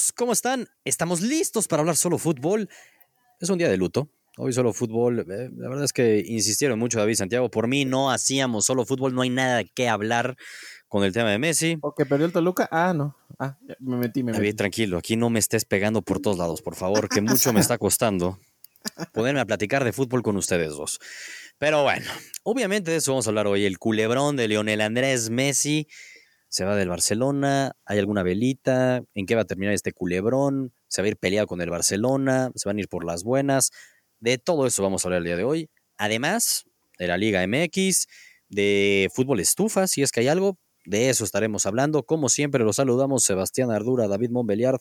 amigos? ¿Cómo están? Estamos listos para hablar solo fútbol. Es un día de luto. Hoy solo fútbol. Eh, la verdad es que insistieron mucho David Santiago. Por mí no hacíamos solo fútbol. No hay nada que hablar con el tema de Messi. ¿O que perdió el Toluca? Ah, no. Ah, me metí, me metí. David, tranquilo. Aquí no me estés pegando por todos lados, por favor, que mucho me está costando ponerme a platicar de fútbol con ustedes dos. Pero bueno, obviamente de eso vamos a hablar hoy. El culebrón de Lionel Andrés Messi se va del Barcelona, hay alguna velita, en qué va a terminar este culebrón, se va a ir peleado con el Barcelona, se van a ir por las buenas, de todo eso vamos a hablar el día de hoy. Además de la Liga MX, de fútbol estufa, si es que hay algo, de eso estaremos hablando. Como siempre, los saludamos Sebastián Ardura, David Montbeliard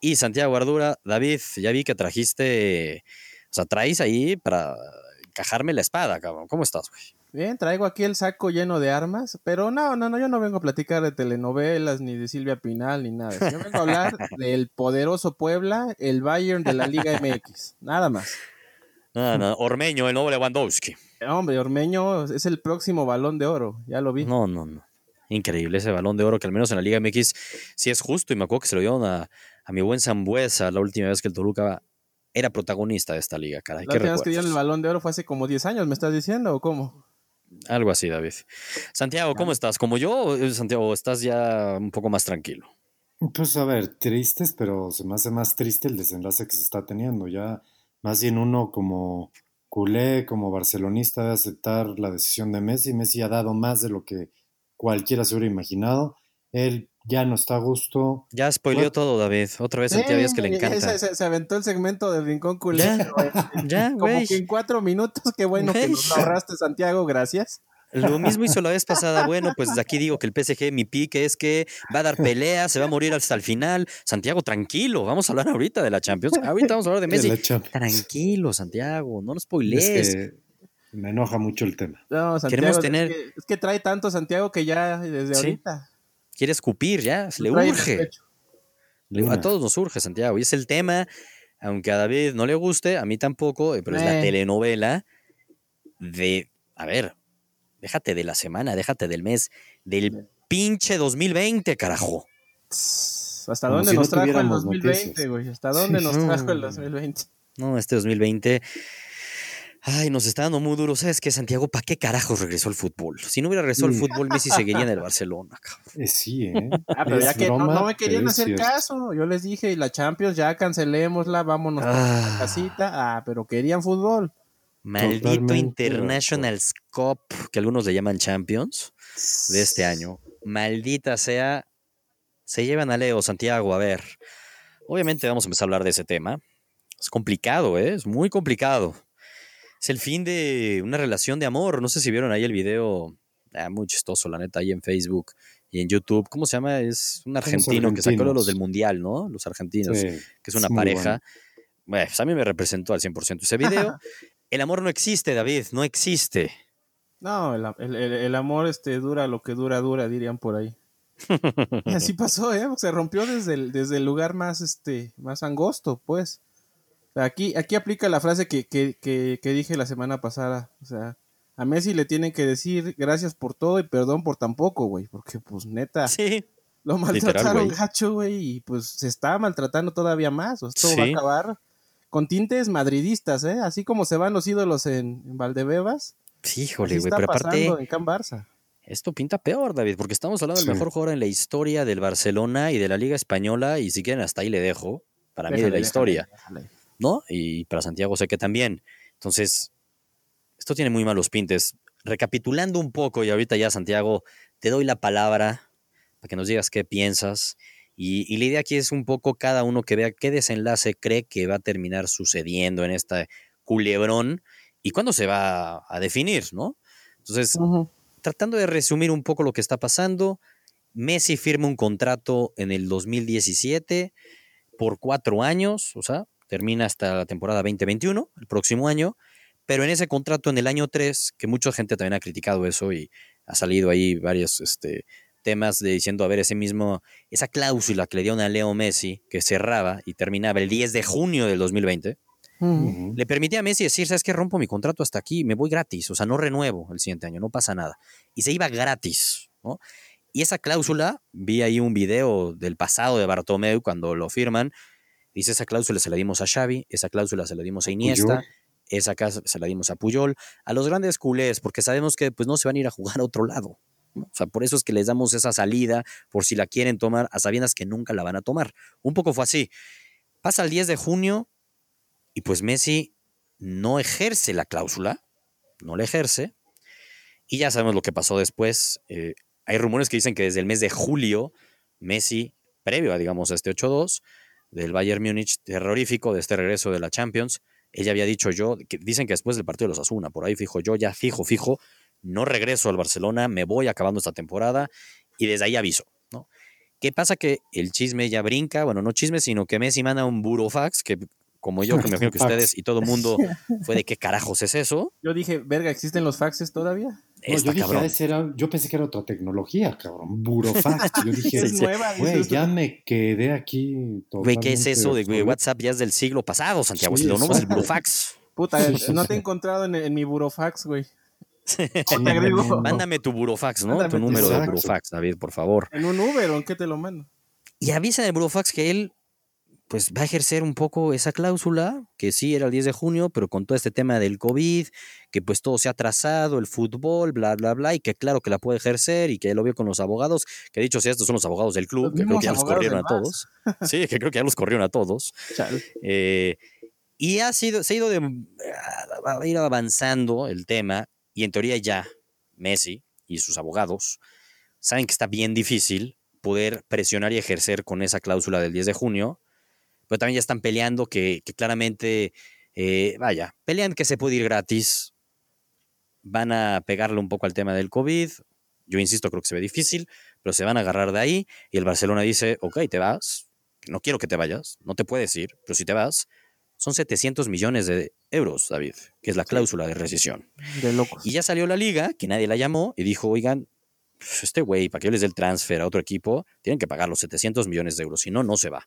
y Santiago Ardura. David, ya vi que trajiste, o sea, traes ahí para encajarme la espada, cabrón. ¿Cómo estás, güey? Bien, traigo aquí el saco lleno de armas, pero no, no, no, yo no vengo a platicar de telenovelas, ni de Silvia Pinal, ni nada. Yo vengo a hablar del poderoso Puebla, el Bayern de la Liga MX, nada más. No, no, Ormeño, el nuevo Lewandowski. Hombre, Ormeño es el próximo balón de oro, ya lo vi. No, no, no. Increíble ese balón de oro que al menos en la Liga MX sí es justo y me acuerdo que se lo dieron a, a mi buen Zambuesa la última vez que el Toluca era protagonista de esta liga, caray. La última vez que dieron el balón de oro fue hace como 10 años, ¿me estás diciendo o cómo? Algo así, David. Santiago, ¿cómo estás? ¿Como yo, eh, Santiago, estás ya un poco más tranquilo? Pues a ver, tristes, pero se me hace más triste el desenlace que se está teniendo. Ya más bien uno como culé, como barcelonista, de aceptar la decisión de Messi. Messi ha dado más de lo que cualquiera se hubiera imaginado. Él ya no está a gusto. Ya spoileó todo, David. Otra vez Santiago que le encanta. Se, aventó el segmento del Rincón Culé. Ya, Como que en cuatro minutos. Qué bueno que nos ahorraste, Santiago. Gracias. Lo mismo hizo la vez pasada. Bueno, pues de aquí digo que el PSG, mi pique es que va a dar pelea, se va a morir hasta el final. Santiago, tranquilo. Vamos a hablar ahorita de la Champions. Ahorita vamos a hablar de Messi. Tranquilo, Santiago. No nos spoilees. me enoja mucho el tema. No, Santiago, Queremos tener... es, que, trae tanto Santiago que ya desde ahorita quiere escupir ya, se le urge. a todos nos urge, Santiago. Y es el tema, aunque a David no le guste, a mí tampoco, eh, pero es la eh. telenovela de, a ver, déjate de la semana, déjate del mes, del pinche 2020, carajo. ¿Hasta dónde nos trajo el 2020, güey? ¿Hasta dónde nos trajo el 2020? No, este 2020 Ay, nos está dando muy duro. ¿Sabes qué, Santiago? ¿Para qué carajos regresó el fútbol? Si no hubiera regresado el fútbol, Messi seguiría en el Barcelona. Eh, sí, ¿eh? Ah, pero ya que no, me querían hacer caso. Yo les dije, la Champions ya cancelémosla, vámonos a la ah. casita. Ah, pero querían fútbol. Maldito International Cup, que algunos le llaman Champions, de este año. Maldita sea. Se llevan a Leo, Santiago. A ver, obviamente vamos a empezar a hablar de ese tema. Es complicado, ¿eh? Es muy complicado es el fin de una relación de amor. No sé si vieron ahí el video, ah, muy chistoso, la neta, ahí en Facebook y en YouTube. ¿Cómo se llama? Es un argentino que sacó los del Mundial, ¿no? Los argentinos, que es una pareja. Bueno. pues a mí me representó al 100% ese video. el amor no existe, David, no existe. No, el, amor este, dura lo que dura, dura, dirían por ahí. y así pasó, ¿eh? Se rompió desde el, desde el lugar más, este, más angosto, pues. Aquí, aquí aplica la frase que, que, que, dije la semana pasada. O sea, a Messi le tienen que decir gracias por todo y perdón por tan poco, güey. Porque, pues, neta. Sí. Lo maltrataron gacho, güey. Y pues se está maltratando todavía más. O esto va a acabar con tintes madridistas, ¿eh? Así como se van los ídolos en, Valdebebas. Sí, híjole, güey. Pero aparte. En Can Barça. Esto pinta peor, David, porque estamos hablando del mejor jugador en la historia del Barcelona y de la Liga Española. Y si quieren, hasta ahí le dejo. Para mí, de la historia. ¿No? Y para Santiago sé que también. Entonces, esto tiene muy malos pintes. Recapitulando un poco, y ahorita ya, Santiago, te doy la palabra para que nos digas qué piensas. Y, la idea aquí es un poco cada uno que vea qué desenlace cree que va a terminar sucediendo en esta culebrón y cuándo se va a definir, ¿no? Entonces, tratando de resumir un poco lo que está pasando, Messi firma un contrato en el 2017 por cuatro años, o sea, termina hasta la temporada 2021, el próximo año, pero en ese contrato en el año 3, que mucha gente también ha criticado eso y ha salido ahí varios este, temas de diciendo, a ver, ese mismo, esa cláusula que le dio a Leo Messi, que cerraba y terminaba el 10 de junio del 2020, le permitía a Messi decir, ¿sabes qué? Rompo mi contrato hasta aquí, me voy gratis, o sea, no renuevo el siguiente año, no pasa nada. Y se iba gratis, ¿no? Y esa cláusula, vi ahí un video del pasado de Bartomeu cuando lo firman, dice esa cláusula se la dimos a Xavi, esa cláusula se la dimos a Iniesta, esa casa se la dimos a Puyol, a los grandes culés, porque sabemos que pues, no se van a ir a jugar a otro lado. O sea, por eso es que les damos esa salida, por si la quieren tomar, a sabiendas que nunca la van a tomar. Un poco fue así. Pasa el 10 de junio y pues Messi no ejerce la cláusula, no la ejerce, y ya sabemos lo que pasó después. Eh, hay rumores que dicen que desde el mes de julio, Messi, previo a, digamos, a este 8-2, del Bayern Múnich terrorífico, de este regreso de la Champions, ella había dicho yo, que dicen que después del partido de los Asuna, por ahí fijo yo, ya fijo, fijo, no regreso al Barcelona, me voy acabando esta temporada y desde ahí aviso, ¿no? ¿Qué pasa? Que el chisme ya brinca, bueno, no chisme, sino que Messi manda un burofax que como yo, que me imagino que ustedes y todo el mundo fue de qué carajos es eso. Yo dije, verga, ¿existen los faxes todavía? yo, dije, era, yo pensé que era otra tecnología, cabrón. Burofax. Yo dije, es nueva, güey, ya me quedé aquí. Güey, ¿qué es eso de WhatsApp? Ya es del siglo pasado, Santiago. si lo nomás el burofax. Puta, no te he encontrado en, en mi burofax, güey. Mándame tu burofax, ¿no? tu número de burofax, David, por favor. En un Uber, ¿o en qué te lo mando? Y avisa en el burofax que él pues va a ejercer un poco esa cláusula, que sí era el 10 de junio, pero con todo este tema del COVID, que pues todo se ha atrasado, el fútbol, bla, bla, bla, y que claro que la puede ejercer y que lo vio con los abogados, que dicho sea, estos son los abogados del club, que creo que ya los corrieron a todos. Sí, que creo que ya los corrieron a todos. Eh, y ha sido, se ha ido de, ha ido avanzando el tema, y en teoría ya Messi y sus abogados saben que está bien difícil poder presionar y ejercer con esa cláusula del 10 de junio, pero también ya están peleando que, claramente, eh, vaya, pelean que se puede ir gratis, van a pegarle un poco al tema del COVID, yo insisto, creo que se ve difícil, pero se van a agarrar de ahí y el Barcelona dice, ok, te vas, no quiero que te vayas, no te puedes ir, pero si te vas, son 700 millones de euros, David, que es la cláusula de rescisión. De locos. Y ya salió la liga, que nadie la llamó, y dijo, oigan, pues, este güey, para que yo les dé el transfer a otro equipo, tienen que pagar los 700 millones de euros, si no, no se va.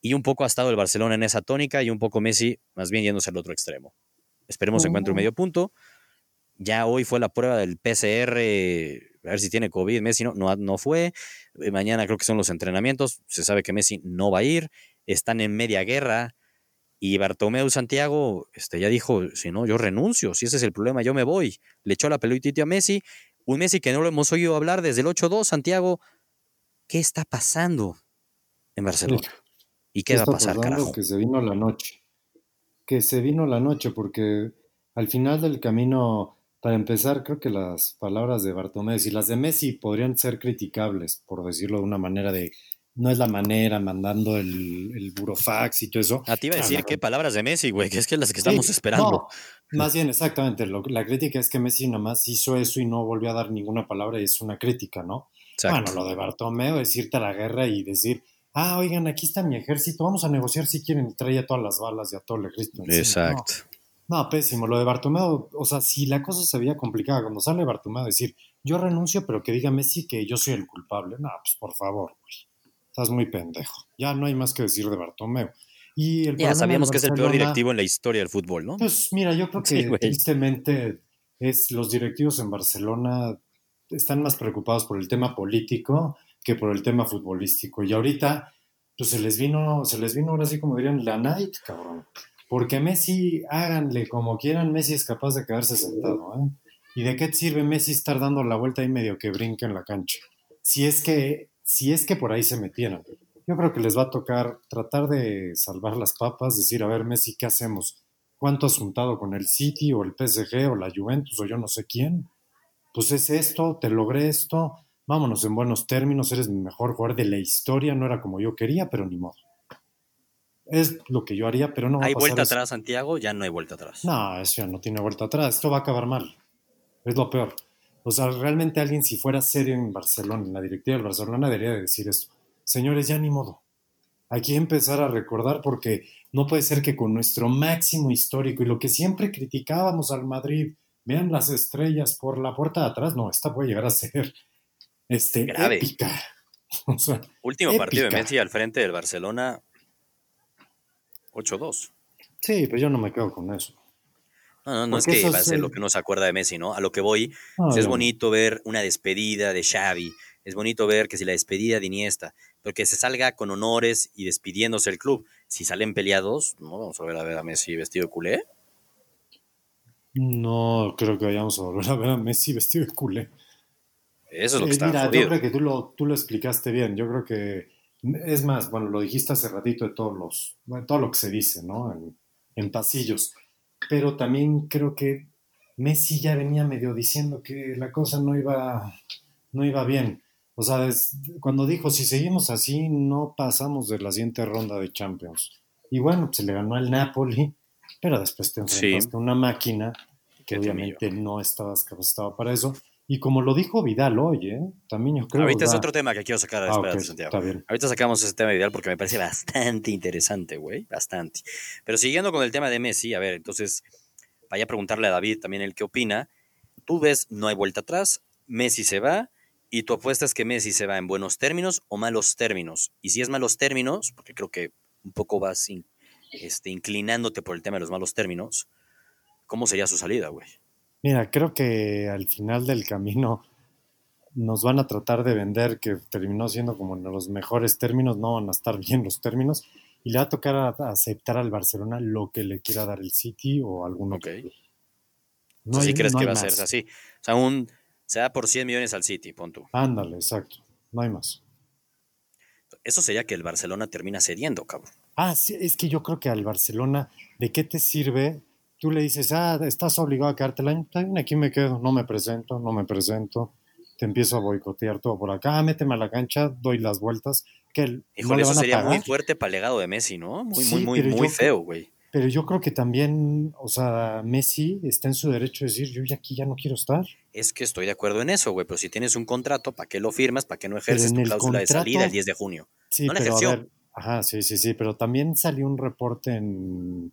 Y un poco ha estado el Barcelona en esa tónica y un poco Messi más bien yéndose al otro extremo. Esperemos encuentre un oh. medio punto. Ya hoy fue la prueba del PCR, a ver si tiene COVID. Messi no, no, no fue. Eh, mañana creo que son los entrenamientos. Se sabe que Messi no va a ir. Están en media guerra. Y Bartomeu Santiago este, ya dijo, si no, yo renuncio, si ese es el problema, yo me voy. Le echó la pelotita a Messi, un Messi que no lo hemos oído hablar desde el 8-2, Santiago. ¿Qué está pasando en Barcelona? ¿Y qué va a pasar, carajo? Que se vino la noche. Que se vino la noche, porque al final del camino, para empezar, creo que las palabras de Bartomeu y las de Messi podrían ser criticables, por decirlo de una manera de no es la manera, mandando el, el burofax y todo eso. A ti iba a decir qué palabras de Messi, güey, que es que las que estamos esperando. más bien, exactamente. la crítica es que Messi nomás hizo eso y no volvió a dar ninguna palabra y es una crítica, ¿no? Bueno, lo de Bartomeu es irte a la guerra y decir, ah, oigan, aquí está mi ejército, vamos a negociar si quieren y trae a todas las balas y a todo el ejército. Exacto. No, pésimo. Lo de Bartomeu, o sea, si la cosa se veía complicada, cuando sale Bartomeu a decir, yo renuncio, pero que diga Messi que yo soy el culpable. No, pues por favor, güey. Estás muy pendejo. Ya no hay más que decir de Bartomeu. Y el ya sabíamos que es el peor directivo en la historia del fútbol, ¿no? Pues mira, yo creo que tristemente es los directivos en Barcelona están más preocupados por el tema político que por el tema futbolístico. Y ahorita, pues se les vino, se les vino ahora sí como dirían, la night, cabrón. Porque Messi, háganle como quieran, Messi es capaz de quedarse sentado, ¿eh? ¿Y de qué sirve Messi estar dando la vuelta ahí medio que brinca en la cancha? Si es que, si es que por ahí se metieran. Yo creo que les va a tocar tratar de salvar las papas, decir, a ver, Messi, ¿qué hacemos? ¿Cuánto has juntado con el City o el PSG o la Juventus o yo no sé quién? Pues es esto, te logré esto, vámonos en buenos términos, eres mi mejor jugador de la historia, no era como yo quería, pero ni modo. Es lo que yo haría, pero no va ¿Hay a pasar vuelta atrás, Santiago? Ya no hay vuelta atrás. No, eso ya no tiene vuelta atrás. Esto va a acabar mal. Es lo peor. O sea, realmente alguien, si fuera serio en Barcelona, en la directiva del Barcelona, debería de decir esto. Señores, ya ni modo. Hay que empezar a recordar porque no puede ser que con nuestro máximo histórico y lo que siempre criticábamos al Madrid, vean las estrellas por la puerta de atrás, no, esta puede llegar a ser este, Grave. épica. Último partido de Messi al frente del Barcelona, 8-2. Sí, pues yo no me quedo con eso. No, no, no es que va a ser lo que uno se acuerda de Messi, ¿no? A lo que voy, es bonito ver una despedida de Xavi, es bonito ver que si la despedida de Iniesta, pero que se salga con honores y despidiéndose el club. Si salen peleados, no vamos a volver a ver a Messi vestido de culé. No creo que vayamos a volver a ver a Messi vestido de culé. Eso es lo que eh, está Mira, yo creo que tú lo, tú lo explicaste bien. Yo creo que, es más, bueno, lo dijiste hace ratito de todos los, bueno, todo lo que se dice, ¿no? En, en pasillos. Pero también creo que Messi ya venía medio diciendo que la cosa no iba, no iba bien. O sea, cuando dijo, si seguimos así, no pasamos de la siguiente ronda de Champions. Y bueno, se le ganó al Napoli, pero después te enfrentaste a una máquina que obviamente no estabas capacitado para eso. Y como lo dijo Vidal hoy, ¿eh? también yo creo Ahorita es otro tema que quiero sacar a ah, Santiago. Ahorita sacamos ese tema de Vidal porque me parece bastante interesante, güey, bastante. Pero siguiendo con el tema de Messi, a ver, entonces, vaya a preguntarle a David también el qué opina. Tú ves, no hay vuelta atrás, Messi se va, y tu apuesta es que Messi se va en buenos términos o malos términos. Y si es malos términos, porque creo que un poco vas este, inclinándote por el tema de los malos términos, ¿cómo sería su salida, güey? Mira, creo que al final del camino nos van a tratar de vender que terminó siendo como en los mejores términos, no van a estar bien los términos, y le va a tocar aceptar al Barcelona lo que le quiera dar el City o algún otro. No crees que va a ser así. O sea, un, se da por 100 millones al City, punto. Ándale, exacto. No hay más. Eso sería que el Barcelona termina cediendo, cabrón. Ah, sí, es que yo creo que al Barcelona, ¿de qué te sirve tú le dices, ah, estás obligado a quedarte el año, aquí me quedo, no me presento, no me presento, te empiezo a boicotear todo por acá, ah, méteme a la cancha, doy las vueltas. Que Híjole, eso sería muy fuerte para el legado de Messi, ¿no? Muy, muy, muy, muy feo, güey. Pero yo creo que también, o sea, Messi está en su derecho de decir, yo ya aquí ya no quiero estar. Es que estoy de acuerdo en eso, güey, pero si tienes un contrato, ¿para qué lo firmas? ¿Para qué no ejerces tu cláusula de salida el 10 de junio? Sí, no pero a ver, ajá, sí, sí, sí, pero también salió un reporte en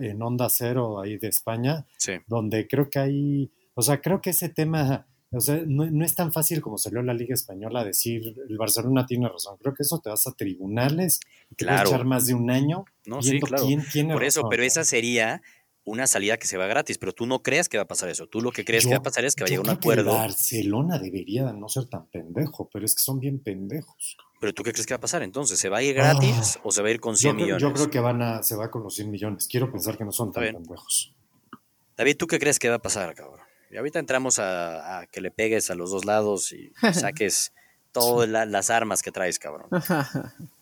en Onda Cero ahí de España, donde creo que hay, o sea, creo que ese tema, o sea, no, es tan fácil como salió la Liga Española decir, el Barcelona tiene razón, creo que eso te vas a tribunales, te claro. echar más de un año, no, sí, claro. quién tiene Por eso, pero esa sería una salida que se va gratis, pero tú no crees que va a pasar eso. Tú lo que crees que va a pasar es que va a llegar un acuerdo. Barcelona debería no ser tan pendejo, pero es que son bien pendejos. ¿Pero tú qué crees que va a pasar entonces? ¿Se va a ir gratis ah, o se va a ir con 100 millones? Yo creo que van a, se va con los 100 millones. Quiero pensar que no son tan pendejos. David, ¿tú qué crees que va a pasar, cabrón? Y ahorita entramos a, que le pegues a los dos lados y saques todas las armas que traes, cabrón.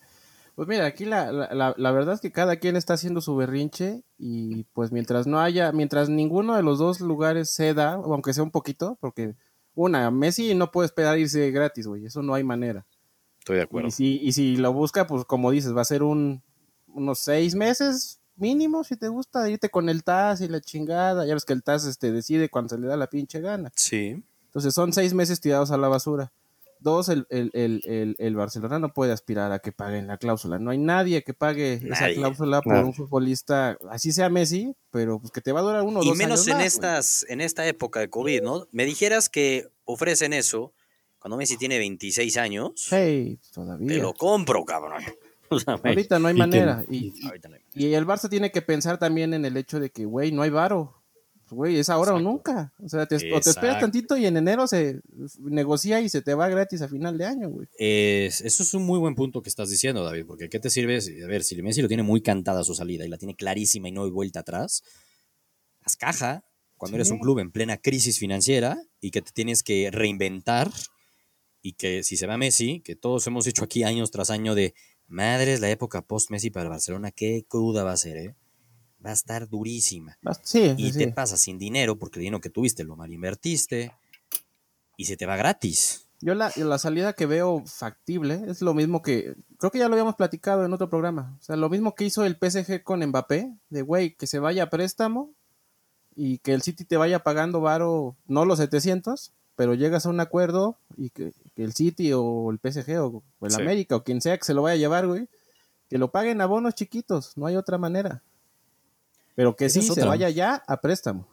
Pues mira, aquí la, la, la, verdad es que cada quien está haciendo su berrinche y pues mientras no haya, mientras ninguno de los dos lugares ceda, aunque sea un poquito, porque una, Messi no puede esperar irse gratis, güey, eso no hay manera. Estoy de acuerdo. Y si, y si lo busca, pues como dices, va a ser un, unos seis meses mínimo, si te gusta, irte con el TAS y la chingada. Ya ves que el TAS este, decide cuando se le da la pinche gana. Sí. Entonces son seis meses tirados a la basura. Dos, el, el, el, el, Barcelona no puede aspirar a que paguen la cláusula. No hay nadie que pague esa cláusula por un futbolista, así sea Messi, pero pues que te va a durar uno o dos años. Y menos en, estas, en esta época de COVID, ¿no? Me dijeras que ofrecen eso cuando Messi tiene 26 años, hey, todavía. te lo compro, cabrón. ahorita no hay manera. Y, y, el Barça tiene que pensar también en el hecho de que, güey, no hay varo. Güey, es ahora o nunca. O sea, te, o te, esperas tantito y en enero se negocia y se te va gratis a final de año, güey. eso es un muy buen punto que estás diciendo, David, porque ¿qué te sirve? A ver, si Messi lo tiene muy cantada su salida y la tiene clarísima y no hay vuelta atrás, haz caja cuando eres un club en plena crisis financiera y que te tienes que reinventar y que si se va Messi, que todos hemos dicho aquí años tras año de madres la época post-Messi para Barcelona, qué cruda va a ser, ¿eh? Va a estar durísima. Sí, y te pasa sin dinero porque el dinero que tuviste lo mal invertiste y se te va gratis. Yo la, la, salida que veo factible es lo mismo que, creo que ya lo habíamos platicado en otro programa, o sea, lo mismo que hizo el PSG con Mbappé, de güey, que se vaya a préstamo y que el City te vaya pagando varo, no los 700, pero llegas a un acuerdo y que, el City o el PSG o, el América o quien sea que se lo vaya a llevar, güey, que lo paguen a bonos chiquitos, no hay otra manera. Pero que sí se vaya ya a préstamo.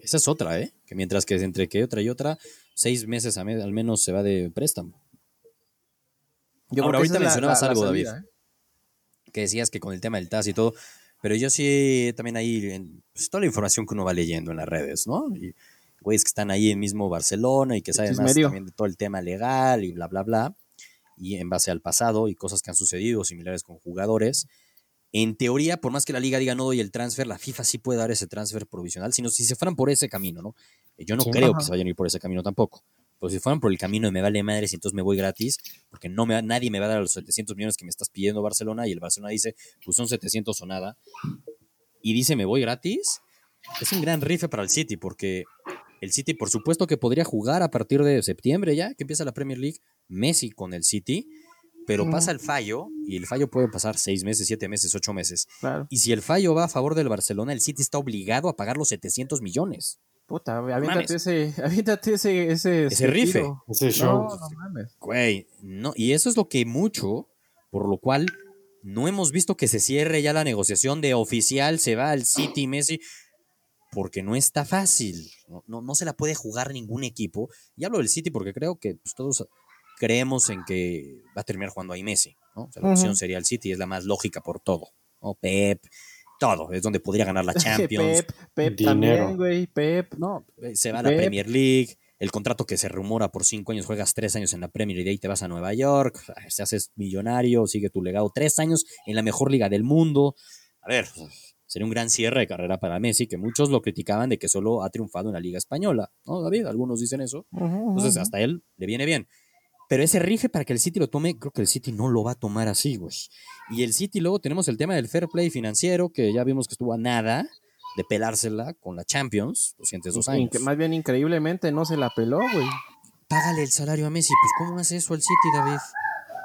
Esa es otra, ¿eh? Que mientras que entre que otra y otra, seis meses al menos se va de préstamo. Yo Ahora, ahorita mencionabas algo, David, ¿eh? que decías que con el tema del TAS y todo, pero yo sí también ahí, en, pues, toda la información que uno va leyendo en las redes, ¿no? Y güeyes que están ahí en mismo Barcelona y que saben más también de todo el tema legal y bla, bla, bla, y en base al pasado y cosas que han sucedido similares con jugadores. En teoría, por más que la liga diga no doy el transfer, la FIFA sí puede dar ese transfer provisional, sino si se fueran por ese camino, ¿no? Yo no creo que se vayan a ir por ese camino tampoco. Pues si fueran por el camino de me vale madres y entonces me voy gratis, porque no me, nadie me va a dar los 700 millones que me estás pidiendo Barcelona y el Barcelona dice, pues son 700 o nada, y dice me voy gratis, es un gran rife para el City, porque el City por supuesto que podría jugar a partir de septiembre ya, que empieza la Premier League, Messi con el City, pero pasa el fallo, y el fallo puede pasar seis meses, siete meses, ocho meses. Y si el fallo va a favor del Barcelona, el City está obligado a pagar los 700 millones. Puta, aviéntate ese, aviéntate ese, ese, ese rife. Ese show. No, no mames. Güey, no, y eso es lo que mucho, por lo cual no hemos visto que se cierre ya la negociación de oficial, se va al City Messi, porque no está fácil. No, no, se la puede jugar ningún equipo. Y hablo del City porque creo que pues, todos creemos en que va a terminar jugando ahí Messi. ¿no? la opción sería el City, es la más lógica por todo. ¿no? Pep, todo, es donde podría ganar la Champions. Pep, Pep también, güey, Pep. No, eh, se va a la Premier League, el contrato que se rumora por cinco años, juegas tres años en la Premier League y te vas a Nueva York, se haces millonario, sigue tu legado, tres años en la mejor liga del mundo. A ver, sería un gran cierre de carrera para Messi, que muchos lo criticaban de que solo ha triunfado en la liga española, ¿no, David? Algunos dicen eso. Entonces, hasta él le viene bien. Pero ese rige para que el City lo tome, creo que el City no lo va a tomar así, güey. Y el City luego tenemos el tema del fair play financiero, que ya vimos que estuvo a nada de pelársela con la Champions los siguientes dos años. más bien increíblemente no se la peló, güey. Págale el salario a Messi, pues ¿cómo hace eso el City, David?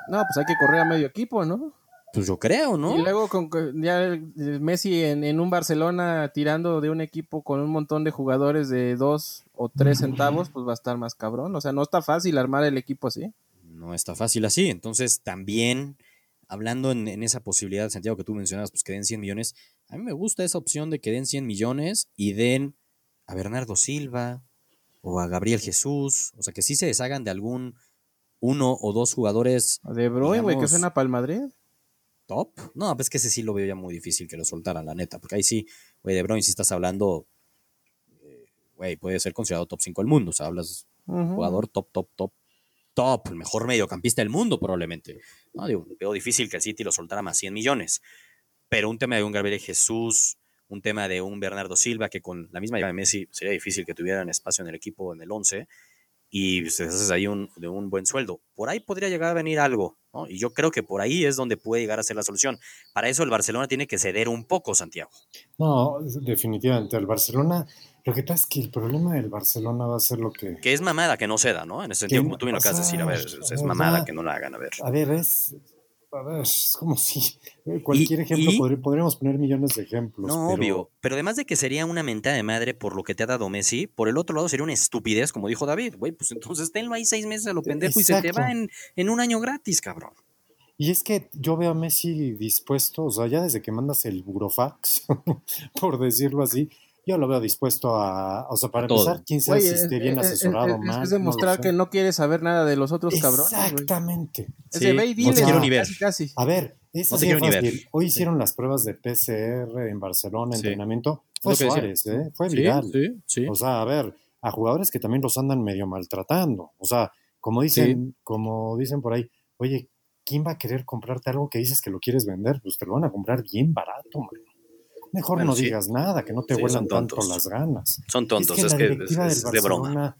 No, pues hay que correr a medio equipo, ¿no? Pues yo creo, ¿no? Y luego con ya Messi en, un Barcelona tirando de un equipo con un montón de jugadores de dos o tres centavos, pues va a estar más cabrón. O sea, no está fácil armar el equipo así. No está fácil así. Entonces, también, hablando en, esa posibilidad, Santiago, que tú mencionabas, pues que den 100 millones, a mí me gusta esa opción de que den 100 millones y den a Bernardo Silva o a Gabriel Jesús. O sea, que sí se deshagan de algún uno o dos jugadores. De Bruyne, güey, que suena para el Madrid top. No, pues que ese sí lo veo ya muy difícil que lo soltaran, la neta. Porque ahí sí, güey, de Bruyne, si estás hablando, eh, güey, puede ser considerado top 5 del mundo. O sea, hablas jugador top, top, top, top, el mejor mediocampista del mundo, probablemente. No, digo, veo difícil que el City lo soltara más 100 millones. Pero un tema de un Gabriel Jesús, un tema de un Bernardo Silva, que con la misma llave de Messi sería difícil que tuvieran espacio en el equipo en el 11 y se haces ahí un, de un buen sueldo. Por ahí podría llegar a venir algo, ¿no? Y yo creo que por ahí es donde puede llegar a ser la solución. Para eso el Barcelona tiene que ceder un poco, Santiago. No, definitivamente. El Barcelona, lo que pasa es que el problema del Barcelona va a ser lo que... Que es mamada que no ceda, ¿no? En ese sentido, como tú bien lo acabas de decir, a ver, es mamada que no la hagan, a ver. A ver, es, a ver, es como si eh, cualquier ejemplo, podríamos poner millones de ejemplos. No, obvio. Pero además de que sería una mentada de madre por lo que te ha dado Messi, por el otro lado sería una estupidez, como dijo David. Güey, pues entonces tenlo ahí seis meses a lo pendejo y se te va en, en un año gratis, cabrón. Y es que yo veo a Messi dispuesto, o sea, ya desde que mandas el burofax, por decirlo así, yo lo veo dispuesto a, o sea, para empezar, quién sabe si esté bien asesorado más. Es demostrar que no quiere saber nada de los otros cabrones. Exactamente. Es de ve y casi, casi. A ver, es así fácil. Hoy hicieron las pruebas de PCR en Barcelona, entrenamiento. Fue Suárez, ¿eh? Fue viral. O sea, a ver, a jugadores que también los andan medio maltratando. O sea, como dicen, como dicen por ahí, oye, ¿quién va a querer comprarte algo que dices que lo quieres vender? Pues te lo van a comprar bien barato, hombre. Mejor no digas nada, que no te vuelan tanto las ganas. Son tontos, es que, es, de broma.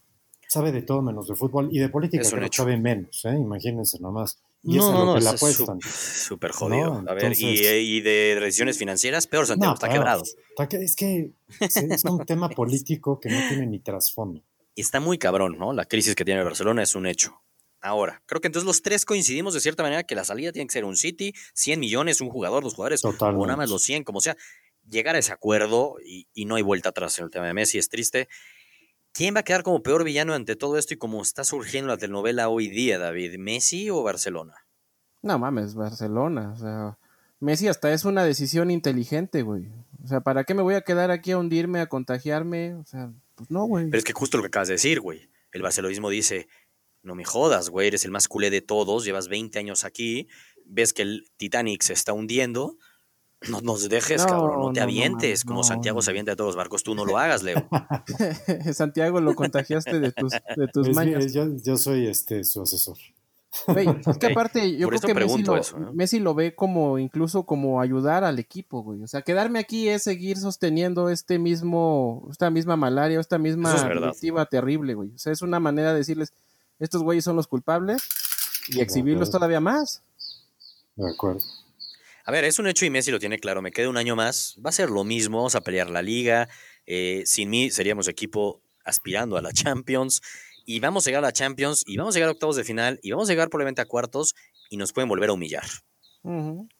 Sabe de todo menos de fútbol y de política creo sabe menos, ¿eh? imagínense nomás. Y eso es lo que le apuestan. Súper jodido. a ver, y, de decisiones financieras, peor Santiago, está quebrado. Es que es un tema político que no tiene ni trasfondo. Y está muy cabrón, ¿no? La crisis que tiene Barcelona es un hecho. Ahora, creo que entonces los tres coincidimos de cierta manera que la salida tiene que ser un City, 100 millones, un jugador, dos jugadores, o nada más los 100, como sea llegar a ese acuerdo y, no hay vuelta atrás en el tema de Messi, es triste. ¿Quién va a quedar como peor villano ante todo esto y cómo está surgiendo la telenovela hoy día, David? ¿Messi o Barcelona? No mames, Barcelona. O sea, Messi hasta es una decisión inteligente, güey. O sea, ¿para qué me voy a quedar aquí a hundirme, a contagiarme? O sea, pues no, güey. Pero es que justo lo que acabas de decir, güey. El barcelonismo dice, no me jodas, güey, eres el más culé de todos, llevas 20 años aquí, ves que el Titanic se está hundiendo, No nos dejes, cabrón, no te avientes como Santiago se avienta de todos los barcos. Tú no lo hagas, Leo. Santiago lo contagiaste de tus, de tus mañas. Yo, yo, soy este su asesor. es que aparte, yo creo que Messi lo, Messi lo, ve como incluso como ayudar al equipo, güey. O sea, quedarme aquí es seguir sosteniendo este mismo, esta misma malaria, esta misma directiva terrible, güey. O sea, es una manera de decirles, estos güeyes son los culpables y exhibirlos todavía más. De acuerdo. A ver, es un hecho y Messi lo tiene claro. Me queda un año más. Va a ser lo mismo. Vamos a pelear la liga. Eh, sin mí seríamos equipo aspirando a la Champions y vamos a llegar a la Champions y vamos a llegar a octavos de final y vamos a llegar probablemente a cuartos y nos pueden volver a humillar.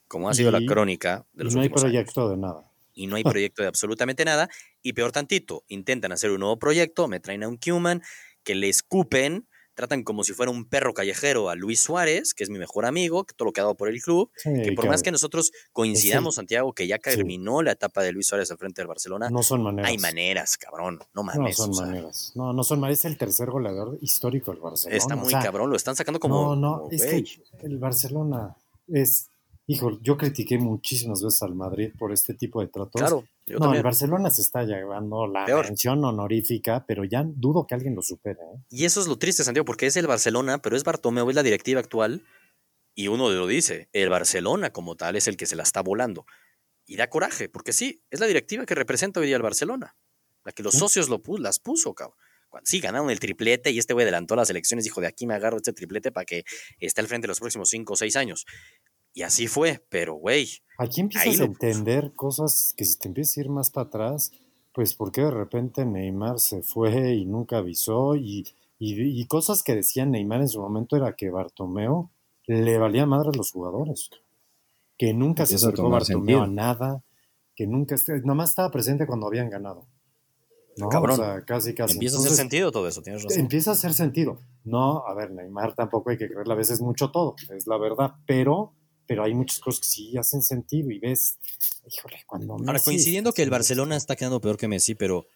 Como ha sido la crónica de los no últimos No hay proyecto de nada. Y no hay proyecto de absolutamente nada. Y peor tantito, intentan hacer un nuevo proyecto, me traen a un Cuman que le escupen tratan como si fuera un perro callejero a Luis Suárez, que es mi mejor amigo, que todo lo que ha dado por el club, que por más que nosotros coincidamos, Santiago, que ya terminó la etapa de Luis Suárez al frente del Barcelona, no son maneras. Hay maneras, cabrón, no mames. No son maneras. No, no son maneras. Es el tercer goleador histórico del Barcelona. Está muy cabrón, lo están sacando como. No, no, es que el Barcelona es Hijo, yo critiqué muchísimas veces al Madrid por este tipo de tratos. Claro, no, el Barcelona se está llevando la mención honorífica, pero ya dudo que alguien lo supere. ¿eh? Y eso es lo triste, Santiago, porque es el Barcelona, pero es Bartomeu, es la directiva actual, y uno lo dice, el Barcelona como tal es el que se la está volando. Y da coraje, porque sí, es la directiva que representa hoy día al Barcelona, la que los socios lo las puso, cabrón. Sí, ganaron el triplete y este güey adelantó las elecciones, dijo, de aquí me agarro este triplete para que esté al frente de los próximos cinco o seis años. Y así fue, pero güey. Aquí empiezas a entender cosas que si te empiezas a ir más para atrás, pues porque de repente Neymar se fue y nunca avisó y, y, cosas que decía Neymar en su momento era que Bartomeo le valía madre a los jugadores. Que nunca se acercó Bartomeo a nada, que nunca, nomás estaba presente cuando habían ganado. ¿no? Cabrón. O sea, casi, casi. Empieza a hacer sentido todo eso, tienes razón. Empieza a hacer sentido. No, a ver, Neymar tampoco hay que creerle a veces mucho todo, es la verdad, pero pero hay muchas cosas que sí hacen sentido y ves, híjole, cuando Ahora, coincidiendo que el Barcelona está quedando peor que Messi, pero,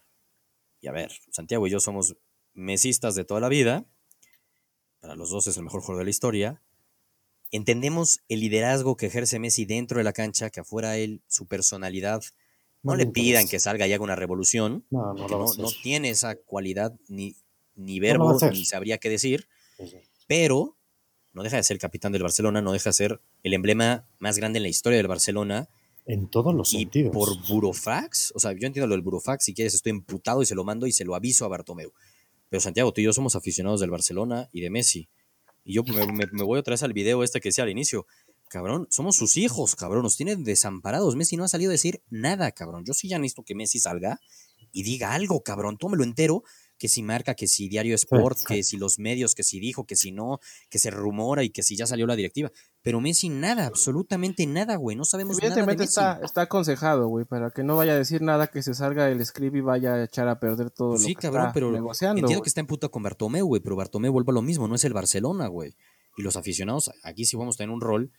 y a ver, Santiago y yo somos mesistas de toda la vida, para los dos es el mejor jugador de la historia, entendemos el liderazgo que ejerce Messi dentro de la cancha, que afuera él, su personalidad, no, le pidan que salga y haga una revolución, no, no, no, tiene esa cualidad ni, ni verbo, ni sabría qué decir, pero no deja de ser capitán del Barcelona, no deja de ser el emblema más grande en la historia del Barcelona. En todos los y sentidos. Por Burofax, o sea, yo entiendo lo del Burofax, si quieres estoy emputado y se lo mando y se lo aviso a Bartomeu. Pero Santiago, tú y yo somos aficionados del Barcelona y de Messi. Y yo me, voy otra vez al video este que decía al inicio. Cabrón, somos sus hijos, cabrón, nos tienen desamparados. Messi no ha salido a decir nada, cabrón. Yo sí ya necesito que Messi salga y diga algo, cabrón. Tómelo entero que si marca, que si Diario Sport, que si los medios, que si dijo, que si no, que se rumora y que si ya salió la directiva. Pero Messi nada, absolutamente nada, güey. No sabemos nada. Evidentemente está, está aconsejado, güey, para que no vaya a decir nada que se salga el script y vaya a echar a perder todo lo que cabrón, pero negociando. Entiendo que está en puta con Bartomeu, güey, pero Bartomeu vuelve a lo mismo, no es el Barcelona, güey. Y los aficionados, aquí sí vamos a tener un rol,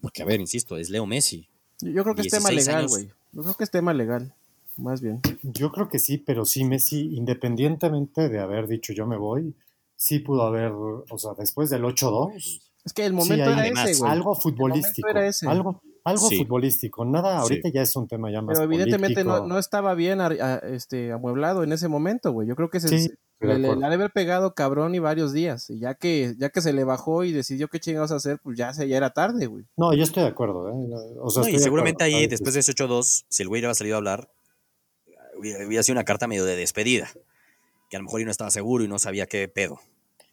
porque a ver, insisto, es Leo Messi. Yo creo que es tema legal, güey. Yo creo que es tema legal más bien. Yo creo que sí, pero sí, Messi, independientemente de haber dicho yo me voy, sí pudo haber, o sea, después del 8-2. Es que el momento era ese, güey. Algo futbolístico. Algo, algo futbolístico. Nada, ahorita ya es un tema ya más. Pero evidentemente no, no, estaba bien este, amueblado en ese momento, güey. Yo creo que se, le, le, ha de haber pegado cabrón y varios días. Y ya que, ya que se le bajó y decidió qué chingados hacer, pues ya, se, ya era tarde, güey. No, yo estoy de acuerdo, ¿eh? O sea, y seguramente ahí, después de ese 8-2, si el güey hubiera salido a hablar, hubiera sido una carta medio de despedida, que a lo mejor yo no estaba seguro y no sabía qué pedo.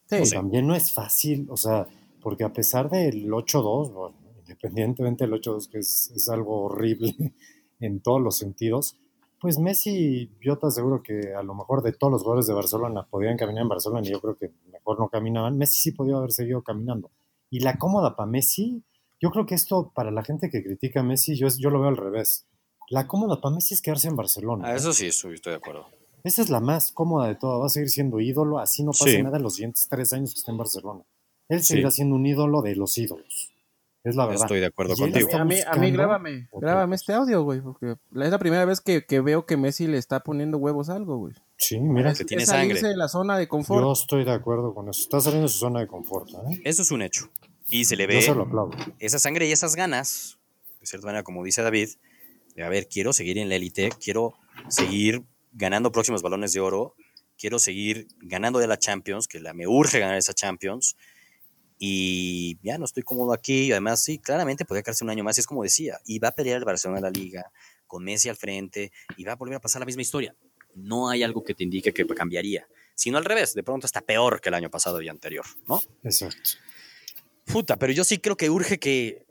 Sí, también no es fácil, o sea, porque a pesar del 8-2, bueno, independientemente del 8-2, que es, es, algo horrible en todos los sentidos, pues Messi, yo te aseguro que a lo mejor de todos los jugadores de Barcelona podían caminar en Barcelona y yo creo que mejor no caminaban. Messi sí podía haber seguido caminando. Y la cómoda para Messi, yo creo que esto para la gente que critica a Messi, yo, yo lo veo al revés. La cómoda para Messi es quedarse en Barcelona. Ah, eso sí, estoy de acuerdo. Esa es la más cómoda de todas. Va a seguir siendo ídolo, así no pasa nada en los siguientes tres años que está en Barcelona. Él seguirá siendo un ídolo de los ídolos. Es la verdad. Estoy de acuerdo contigo. A mí, a mí grábame, grábame este audio, güey, porque es la primera vez que, que, veo que Messi le está poniendo huevos a algo, güey. Sí, mira. que tiene sangre. de la zona de confort. Yo estoy de acuerdo con eso. Está saliendo de su zona de confort. ¿eh? Eso es un hecho. Y se le ve Yo se lo aplaudo. esa sangre y esas ganas, de cierta manera, como dice David, a ver, quiero seguir en la élite, quiero seguir ganando próximos balones de oro, quiero seguir ganando de la Champions, que la, me urge ganar esa Champions, y ya no estoy cómodo aquí, además sí, claramente podría quedarse un año más, y es como decía, y va a pelear el Barcelona en la liga, con Messi al frente, y va a volver a pasar la misma historia. No hay algo que te indique que cambiaría, sino al revés, de pronto está peor que el año pasado y anterior, ¿no? Exacto. Puta, pero yo sí creo que urge que,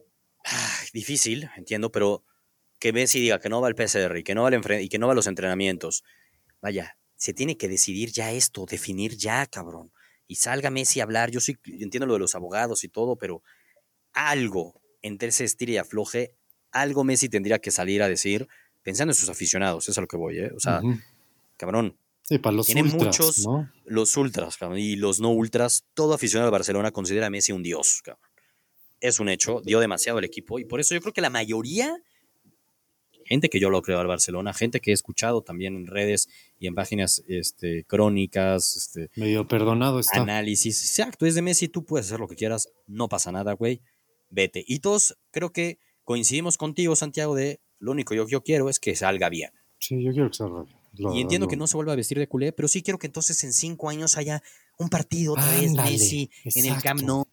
difícil, entiendo, pero que Messi diga que no va al PCR y que no va al y que no va a los entrenamientos. Vaya, se tiene que decidir ya esto, definir ya, cabrón. Y salga Messi a hablar. Yo sí entiendo lo de los abogados y todo, pero algo entre ese estilo y afloje, algo Messi tendría que salir a decir, pensando en sus aficionados, es a lo que voy, ¿eh? O sea, cabrón. Sí, para los tiene muchos, los ultras, cabrón, y los no ultras, todo aficionado de Barcelona considera a Messi un dios, cabrón. Es un hecho, dio demasiado el equipo, y por eso yo creo que la mayoría gente que yo lo creo al Barcelona, gente que he escuchado también en redes y en páginas este, crónicas, este, medio perdonado está. Análisis, exacto, es de Messi, tú puedes hacer lo que quieras, no pasa nada, güey, vete. Y todos creo que coincidimos contigo, Santiago, de lo único que yo, quiero es que salga bien. Sí, yo quiero que salga bien. y entiendo que no se vuelva a vestir de culé, pero sí quiero que entonces en cinco años haya un partido otra vez Messi en el Camp Nou.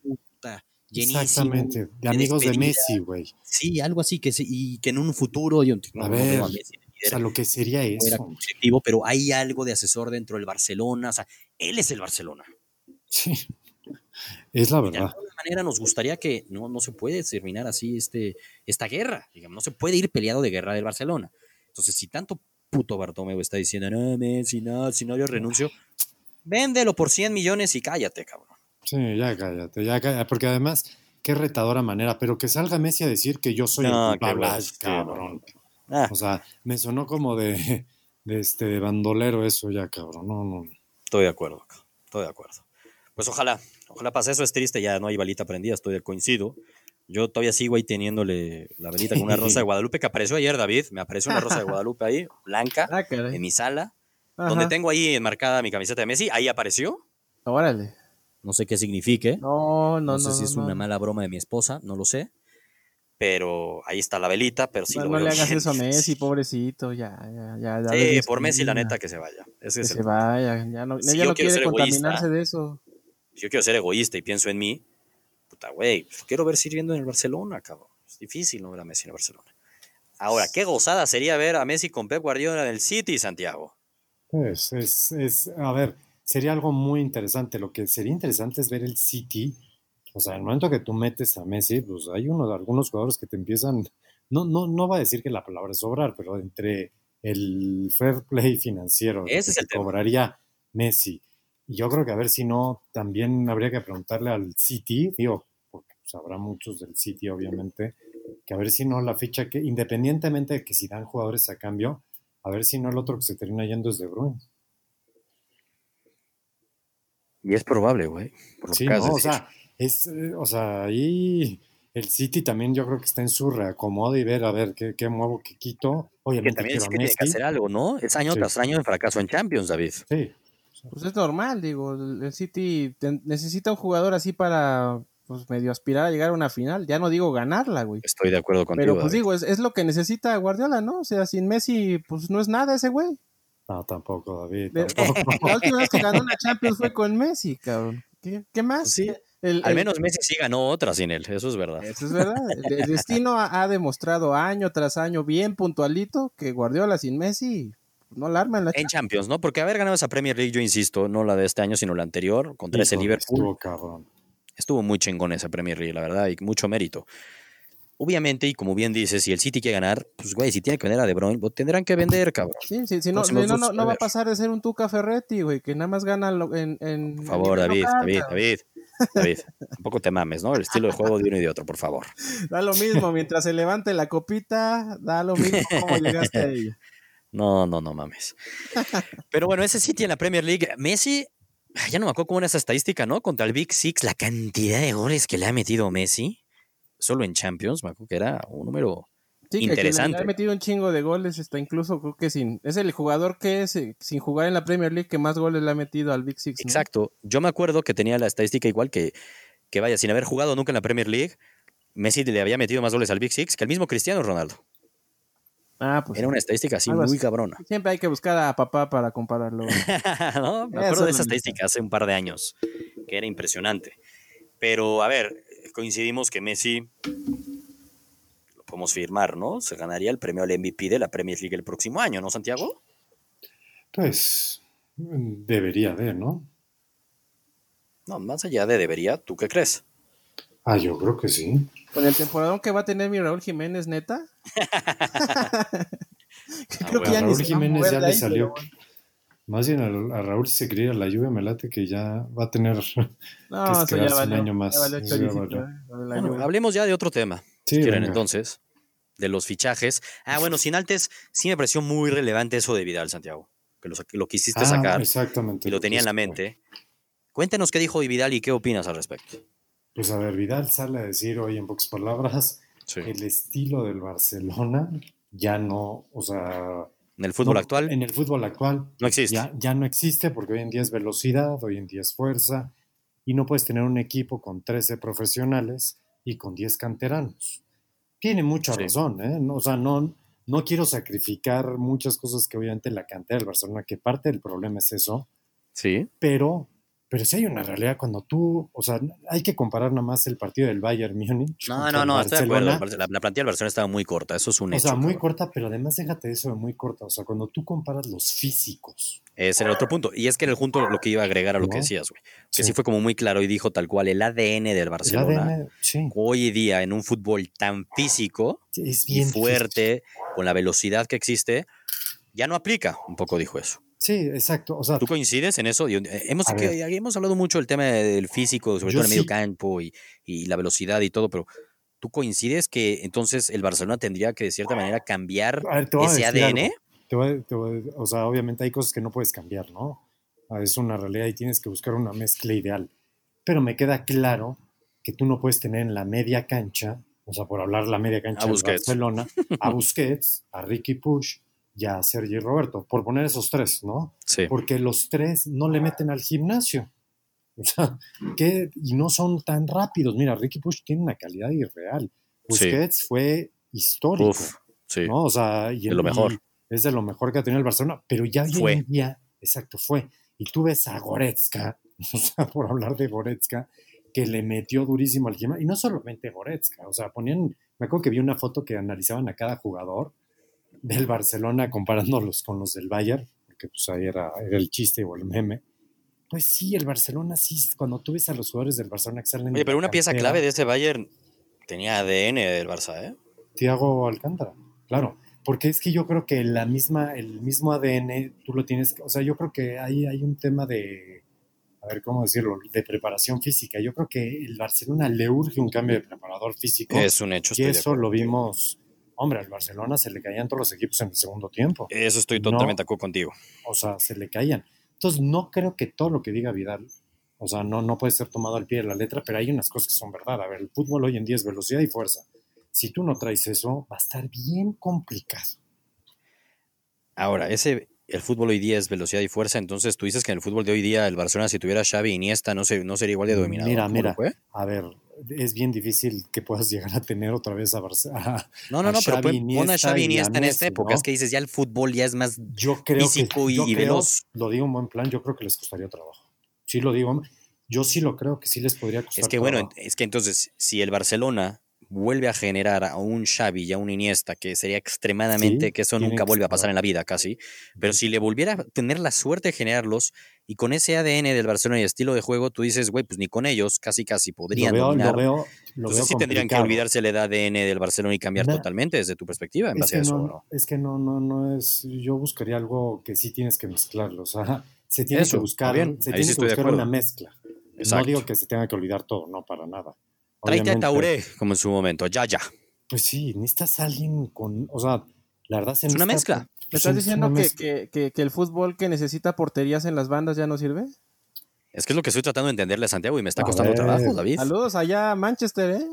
Exactamente, de amigos de, Messi, güey. Sí, algo así, que y que en un futuro, yo a ver, o sea, lo que sería eso. pero hay algo de asesor dentro del Barcelona, o sea, él es el Barcelona. Sí, es la verdad. De alguna manera nos gustaría que no, no se puede terminar así este, esta guerra, digamos, no se puede ir peleado de guerra del Barcelona. Entonces, si tanto puto Bartomeu está diciendo, no, Messi, no, si no yo renuncio, véndelo por 100 millones y cállate, cabrón. Sí, ya cállate, ya cállate, porque además, qué retadora manera, pero que salga Messi a decir que yo soy el culpable, cabrón. Ah. O sea, me sonó como de, de, este bandolero eso ya, cabrón. No, no. Estoy de acuerdo, estoy de acuerdo. Pues ojalá, ojalá pase eso, es triste, ya no hay balita prendida, estoy de coincido. Yo todavía sigo ahí teniéndole la velita con una rosa de Guadalupe que apareció ayer, David. Me apareció una rosa de Guadalupe ahí, blanca, ah, en mi sala. Donde tengo ahí enmarcada mi camiseta de Messi, ahí apareció. Órale. No sé qué signifique. No, no, no. No sé si es una mala broma de mi esposa, no lo sé. Pero ahí está la velita, pero sí no, no le hagas eso a Messi, pobrecito, ya, ya, ya. sí, por Messi, la neta, que se vaya. que se vaya, ya no, ya no quiere contaminarse de eso. Si yo quiero ser egoísta y pienso en mí, puta, güey, pues, quiero ver sirviendo en el Barcelona, cabrón. Es difícil no ver a Messi en el Barcelona. Ahora, qué gozada sería ver a Messi con Pep Guardiola en el City, Santiago. Pues, es, es, a ver, sería algo muy interesante. Lo que sería interesante es ver el City. O sea, en el momento que tú metes a Messi, pues hay uno de algunos jugadores que te empiezan, no, no, no va a decir que la palabra es sobrar, pero entre el fair play financiero Ese que cobraría Messi. Y yo creo que a ver si no, también habría que preguntarle al City, digo, porque pues, habrá muchos del City, obviamente, que a ver si no la ficha que, independientemente de que si dan jugadores a cambio, a ver si no el otro que se termina yendo es De Bruyne. Y es probable, güey. Sí, no, o sea, es, eh, o sea, ahí el City también yo creo que está en su reacomodo y ver a ver qué, qué muevo, qué quito. Obviamente que también tiene que hacer algo, ¿no? Es año tras año de fracaso en Champions, David. Sí. Pues es normal, digo, el City necesita un jugador así para pues medio aspirar a llegar a una final, ya no digo ganarla, güey. Estoy de acuerdo contigo. Pero pues digo, es, es, lo que necesita Guardiola, ¿no? O sea, sin Messi, pues no es nada ese güey. No, tampoco, David. Tampoco. La última vez que ganó una Champions fue con Messi, cabrón. ¿Qué, más? Sí. Al menos Messi sí ganó otra sin él, eso es verdad. Eso es verdad. El, destino ha, demostrado año tras año, bien puntualito, que Guardiola sin Messi no la arma en la En Champions, ¿no? Porque haber ganado esa Premier League, yo insisto, no la de este año, sino la anterior, contra ese Liverpool. Estuvo cabrón. Estuvo muy chingón esa Premier League, la verdad, y mucho mérito. Obviamente, y como bien dices, si el City quiere ganar, pues güey, si tiene que vender a De Bruyne, pues, tendrán que vender, cabrón. Sí, sí, sí no, no, no, va a pasar de ser un Tuca Ferretti, güey, que nada más gana en... en por favor, David, David, David, David, tampoco te mames, ¿no? El estilo de juego de uno y de otro, por favor. Da lo mismo, mientras se levante la copita, da lo mismo como llegaste a ella. No, no, no mames. Pero bueno, ese City en la Premier League, Messi, ya no me acuerdo cómo era esa estadística, ¿no? Contra el Big Six, la cantidad de goles que le ha metido Messi solo en Champions, me acuerdo que era un número interesante. ha metido un chingo de goles, está incluso creo que sin, es el jugador que es eh, sin jugar en la Premier League que más goles le ha metido al Big Six. Exacto, yo me acuerdo que tenía la estadística igual que, que vaya, sin haber jugado nunca en la Premier League, Messi le había metido más goles al Big Six que al mismo Cristiano Ronaldo. Ah, pues Era una estadística así muy cabrona. Siempre hay que buscar a papá para compararlo. no, me acuerdo de esa estadística hace un par de años, que era impresionante. Pero, a ver, coincidimos que Messi, lo podemos firmar, ¿no? Se ganaría el premio al MVP de la Premier League el próximo año, ¿no, Santiago? Pues debería de, ¿no? No, más allá de debería, ¿tú qué crees? Ah, yo creo que sí. ¿Con el temporadón que va a tener mi Raúl Jiménez, neta? creo que ya Raúl Jiménez ya le salió. Más bien a, Raúl, si se quería la lluvia, me late que ya va a tener no, que quedarse un año más. ¿eh? hablemos ya de otro tema. si quieren, entonces, de los fichajes. Ah, bueno, sin altes, sí me pareció muy relevante eso de Vidal, Santiago. Que lo, quisiste ah, sacar. Exactamente. Y lo tenía en la mente. Cuéntenos qué dijo Vidal y qué opinas al respecto. Pues a ver, Vidal sale a decir hoy en pocas palabras, el estilo del Barcelona ya no, o sea... En el fútbol actual. En el fútbol actual. No existe. Ya, ya no existe porque hoy en día es velocidad, hoy en día es fuerza, y no puedes tener un equipo con 13 profesionales y con 10 canteranos. Tiene mucha razón, ¿eh? o sea, no, no quiero sacrificar muchas cosas que obviamente la cantera del Barcelona, que parte del problema es eso. Sí. Pero pero si hay una realidad cuando tú, o sea, hay que comparar nada más el partido del Bayern Múnich. No, no, no, estoy de acuerdo. La, plantilla del Barcelona estaba muy corta, eso es un hecho. O sea, muy corta, pero además déjate eso de muy corta. O sea, cuando tú comparas los físicos. Ese era otro punto. Y es que en el junto lo que iba a agregar a lo que decías, güey. Que sí. fue como muy claro y dijo tal cual, el ADN del Barcelona. El ADN, sí. Hoy día, en un fútbol tan físico y fuerte, con la velocidad que existe, ya no aplica. Un poco dijo eso. Sí, exacto. O sea, ¿Tú coincides en eso? Eh, hemos, hemos hablado mucho del tema del físico, sobre todo en el medio campo y, la velocidad y todo, pero ¿tú coincides que entonces el Barcelona tendría que de cierta manera cambiar ese ADN? o sea, obviamente hay cosas que no puedes cambiar, ¿no? Ah, es una realidad y tienes que buscar una mezcla ideal. Pero me queda claro que tú no puedes tener en la media cancha, o sea, por hablar la media cancha de Barcelona, a Busquets, a Ricky Push, ya Sergi Roberto, por poner esos tres, ¿no? Sí. Porque los tres no le meten al gimnasio. O sea, que, y no son tan rápidos. Mira, Ricky Push tiene una calidad irreal. Busquets fue histórico. sí. ¿no? O sea, y de lo mejor. es de lo mejor que ha tenido el Barcelona, pero ya hoy en día, exacto, fue. Y tú ves a Goretzka, o sea, por hablar de Goretzka, que le metió durísimo al gimnasio. Y no solamente Goretzka, o sea, ponían, me acuerdo que vi una foto que analizaban a cada jugador del Barcelona comparándolos con los del Bayern, porque pues ahí era, el chiste o el meme. Pues sí, el Barcelona sí, cuando tú ves a los jugadores del Barcelona que salen. Oye, pero una pieza clave de ese Bayern tenía ADN del Barça, ¿eh? Tiago Alcántara, claro. Porque es que yo creo que la misma, el mismo ADN, tú lo tienes, o sea, yo creo que ahí hay un tema de, a ver cómo decirlo, de preparación física. Yo creo que el Barcelona le urge un cambio de preparador físico. Es un hecho. Y eso lo vimos Hombre, al Barcelona se le caían todos los equipos en el segundo tiempo. Eso estoy totalmente de acuerdo contigo. O sea, se le caían. Entonces, no creo que todo lo que diga Vidal, o sea, no, no puede ser tomado al pie de la letra, pero hay unas cosas que son verdad. A ver, el fútbol hoy en día es velocidad y fuerza. Si tú no traes eso, va a estar bien complicado. Ahora, ese, el fútbol hoy día es velocidad y fuerza, entonces tú dices que en el fútbol de hoy día el Barcelona, si tuviera Xavi y Iniesta, no, se, no sería igual de dominado. Mira, mira, a ver, es bien difícil que puedas llegar a tener otra vez a Barcelona. No, no, no, pero pon a Xavi Iniesta en esta época, es que dices ya el fútbol ya es más yo creo físico y, veloz. Lo digo en buen plan, yo creo que les costaría trabajo. Sí lo digo, yo sí lo creo que sí les podría costar Es que bueno, es que entonces si el Barcelona vuelve a generar a un Xavi y a un Iniesta, que sería extremadamente, que eso nunca vuelve a pasar en la vida casi, pero si le volviera a tener la suerte de generarlos y con ese ADN del Barcelona y estilo de juego, tú dices, güey, pues ni con ellos casi casi podrían lo dominar. Lo veo, Entonces sí tendrían que olvidarse el ADN del Barcelona y cambiar totalmente desde tu perspectiva en base a eso. No, Es que no, no, no es, yo buscaría algo que sí tienes que mezclarlo, o sea, se tiene que buscar, se tiene que buscar una mezcla. No digo que se tenga que olvidar todo, no, para nada. Tráete a Tauré, como en su momento, ya, ya. Pues sí, necesitas a alguien con, o sea, la verdad es una mezcla. ¿Me estás diciendo que, que, que, el fútbol que necesita porterías en las bandas ya no sirve? Es que es lo que estoy tratando de entenderle a Santiago y me está costando trabajo, David. Saludos allá a Manchester, ¿eh?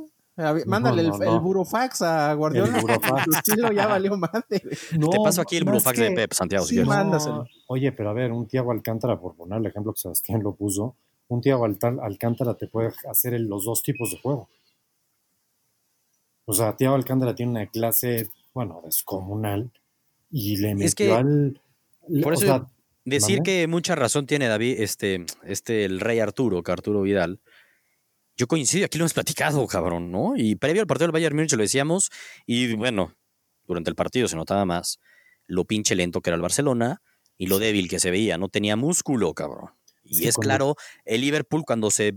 mándale el, burofax a Guardiola. El burofax. estilo ya valió madre. Te paso aquí el burofax de Pep, Santiago. Sí, mándaselo. Oye, pero a ver, un Tiago Alcántara, por poner el ejemplo que Sebastián lo puso, un Tiago Alcántara te puede hacer los dos tipos de juego. O sea, Tiago Alcántara tiene una clase bueno, descomunal, y le metió al... Por eso decir que mucha razón tiene David, este, este, el rey Arturo, que Arturo Vidal, yo coincido, aquí lo hemos platicado, cabrón, ¿no? Y previo al partido del Bayern Múnich lo decíamos, y bueno, durante el partido se notaba más lo pinche lento que era el Barcelona y lo débil que se veía, no tenía músculo, cabrón. Y es claro, el Liverpool cuando se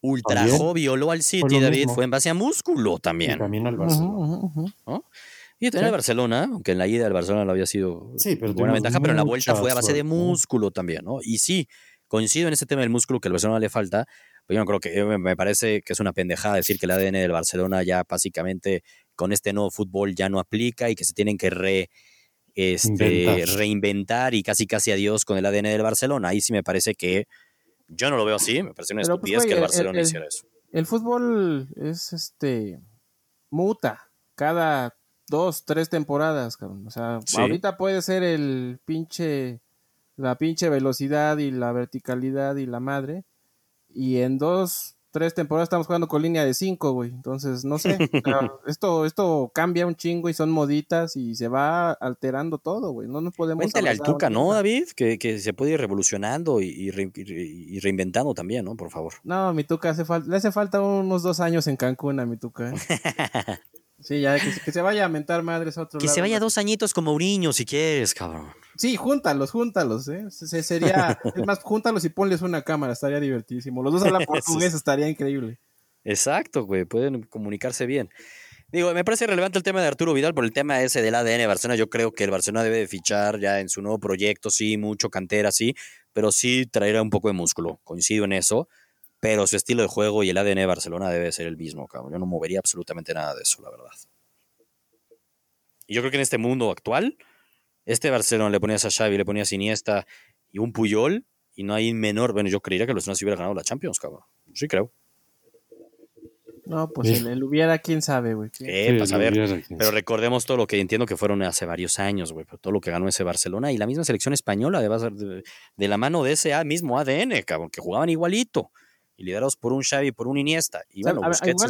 ultrajó, violó al City, David, fue en base a músculo también. Y también al Barcelona. Y también el Barcelona, aunque en la ida del Barcelona lo había sido sí, pero buena ventaja, pero en la vuelta fue a base de músculo también, ¿no? Y sí, coincido en ese tema del músculo que al Barcelona le falta, pero yo no creo que, eh, me parece que es una pendejada decir que el ADN del Barcelona ya básicamente con este nuevo fútbol ya no aplica y que se tienen que re, este, reinventar y casi casi adiós con el ADN del Barcelona. Ahí sí me parece que yo no lo veo así, me parece una pues, estupidez que el Barcelona hiciera eso. El fútbol es este muta cada dos, tres temporadas, cabrón. O sea, ahorita puede ser el pinche la pinche velocidad y la verticalidad y la madre. Y en dos, tres temporadas estamos jugando con línea de cinco, güey. Entonces, no sé. esto, esto cambia un chingo y son moditas y se va alterando todo, güey. No nos podemos. Cuéntale al Tuca, ¿no, David? Que, que, se puede ir revolucionando y, y, reinventando también, ¿no? Por favor. No, mi Tuca hace falta, le hace falta unos dos años en Cancún a mi Tuca. ¿eh? Sí, ya, que, se vaya a mentar madres a otro Que se vaya dos añitos como Uriño, si quieres, cabrón. Sí, júntalos, júntalos, ¿eh? sería, es más, júntalos y ponles una cámara, estaría divertísimo. Los dos hablan portugués, estaría increíble. Exacto, güey, pueden comunicarse bien. Digo, me parece relevante el tema de Arturo Vidal por el tema ese del ADN de Barcelona. Yo creo que el Barcelona debe de fichar ya en su nuevo proyecto, sí, mucho cantera, sí, pero sí traerá un poco de músculo. Coincido en eso pero su estilo de juego y el ADN de Barcelona debe ser el mismo, cabrón. Yo no movería absolutamente nada de eso, la verdad. Y yo creo que en este mundo actual, este Barcelona le ponías a Xavi, le ponías a Iniesta y un Puyol, y no hay menor. Bueno, yo creería que los no se hubiera ganado la Champions, cabrón. Sí, creo. No, pues el, hubiera, quién sabe, güey. Eh, a ver. Pero recordemos todo lo que entiendo que fueron hace varios años, güey. Pero todo lo que ganó ese Barcelona y la misma selección española de, de, de la mano de ese mismo ADN, cabrón, que jugaban igualito y liderados por un Xavi, por un Iniesta. Y bueno,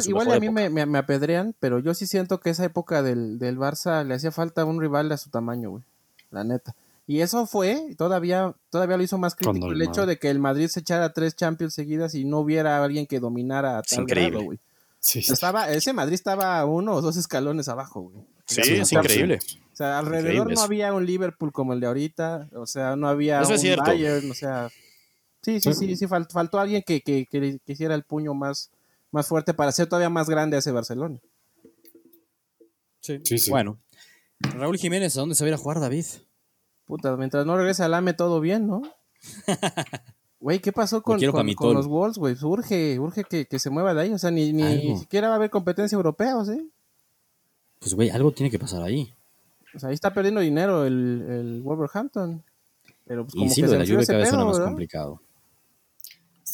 igual, a mí me, apedrean, pero yo sí siento que esa época del, del Barça le hacía falta un rival a su tamaño, güey. La neta. Y eso fue, todavía, todavía lo hizo más crítico el, hecho de que el Madrid se echara tres Champions seguidas y no hubiera alguien que dominara a tal increíble. güey. Estaba, ese Madrid estaba uno o dos escalones abajo, güey. Sí, es increíble. O sea, alrededor no había un Liverpool como el de ahorita, o sea, no había un Bayern, o sea, Sí, sí, sí, sí, faltó alguien que, que, que, hiciera el puño más, más fuerte para hacer todavía más grande a ese Barcelona. Sí, sí, sí. Bueno, Raúl Jiménez, ¿a dónde se va a ir a jugar, David? Puta, mientras no regrese al AME todo bien, ¿no? Güey, ¿qué pasó con, con, los Wolves, güey? Urge, urge que, que, se mueva de ahí. O sea, ni, ni siquiera va a haber competencia europea, ¿o sí? Pues, güey, algo tiene que pasar ahí. Pues ahí está perdiendo dinero el, el Wolverhampton. Pero pues, como y sí, que lo de la lluvia cada vez suena más complicado.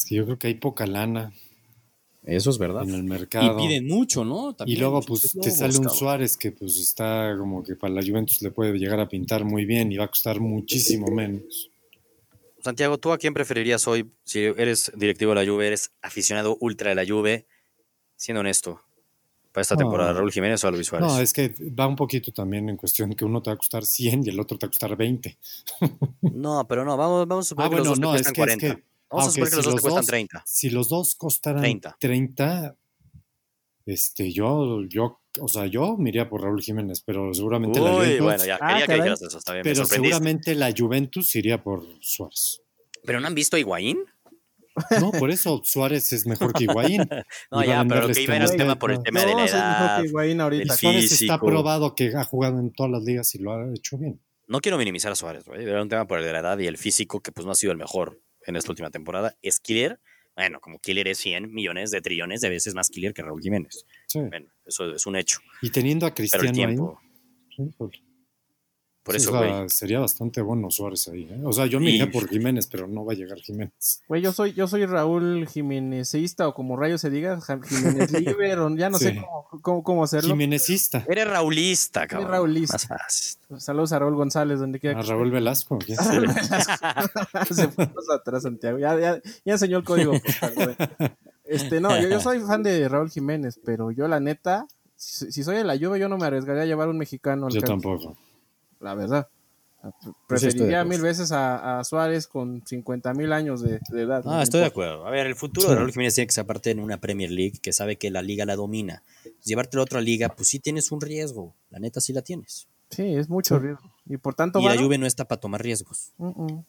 Es que yo creo que hay poca lana. Eso es verdad. En el mercado. Y piden mucho, ¿no? y luego, pues, te sale un Suárez que, pues, está como que para la Juventus le puede llegar a pintar muy bien y va a costar muchísimo menos. Santiago, ¿tú a quién preferirías hoy? Si eres directivo de la Juve, eres aficionado ultra de la Juve, siendo honesto, para esta temporada, ¿Raúl Jiménez o a Luis Suárez? No, es que va un poquito también en cuestión que uno te va a costar 100 y el otro te va a costar 20. no, pero no, vamos, vamos a suponer que los dos te cuestan 40. Vamos a suponer que los dos te cuestan 30. Si los dos costaran 30, este, yo, yo, o sea, yo me iría por Raúl Jiménez, pero seguramente la Juventus. bueno, ya, quería ah, que dijeras eso, está bien. Pero seguramente la Juventus iría por Suárez. ¿Pero no han visto a Higuaín? No, por eso Suárez es mejor que Higuaín. no, ya, pero lo que iba era el tema por el tema de la edad. Que Higuaín ahorita. Suárez está probado que ha jugado en todas las ligas y lo ha hecho bien. No quiero minimizar a Suárez, güey. Era un tema por el de la edad y el físico que pues no ha sido el mejor en esta última temporada. Es killer. Bueno, como killer es 100 millones de trillones de veces más killer que Raúl Jiménez. Bueno, eso es un hecho. Y teniendo a Cristiano tiempo, ahí, por eso, güey. sería bastante bueno Suárez ahí. ¿eh? O sea, yo me iría por Jiménez, pero no va a llegar Jiménez. Güey, yo soy, yo soy Raúl Jiménezista, o como rayo se diga, Jiménez Liber, ya no sé cómo, cómo, hacerlo. Jiménezista. Eres raulista, cabrón. Eres raulista. Saludos a Raúl González, donde quiera. A Raúl Velasco. A Raúl Velasco. se fue atrás, Santiago. Ya, ya, ya enseñó el código Este, no, yo, yo soy fan de Raúl Jiménez, pero yo la neta si, soy de la Juve, yo no me arriesgaría a llevar un mexicano. Al yo tampoco. La verdad. Preferiría mil veces a, Suárez con 50 mil años de, edad. Ah, estoy de acuerdo. A ver, el futuro de Raúl Jiménez tiene que ser aparte en una Premier League que sabe que la liga la domina. Llevarte a otra liga, pues sí tienes un riesgo. La neta sí la tienes. Sí, es mucho riesgo. Y por tanto. Y la Juve no está para tomar riesgos. No.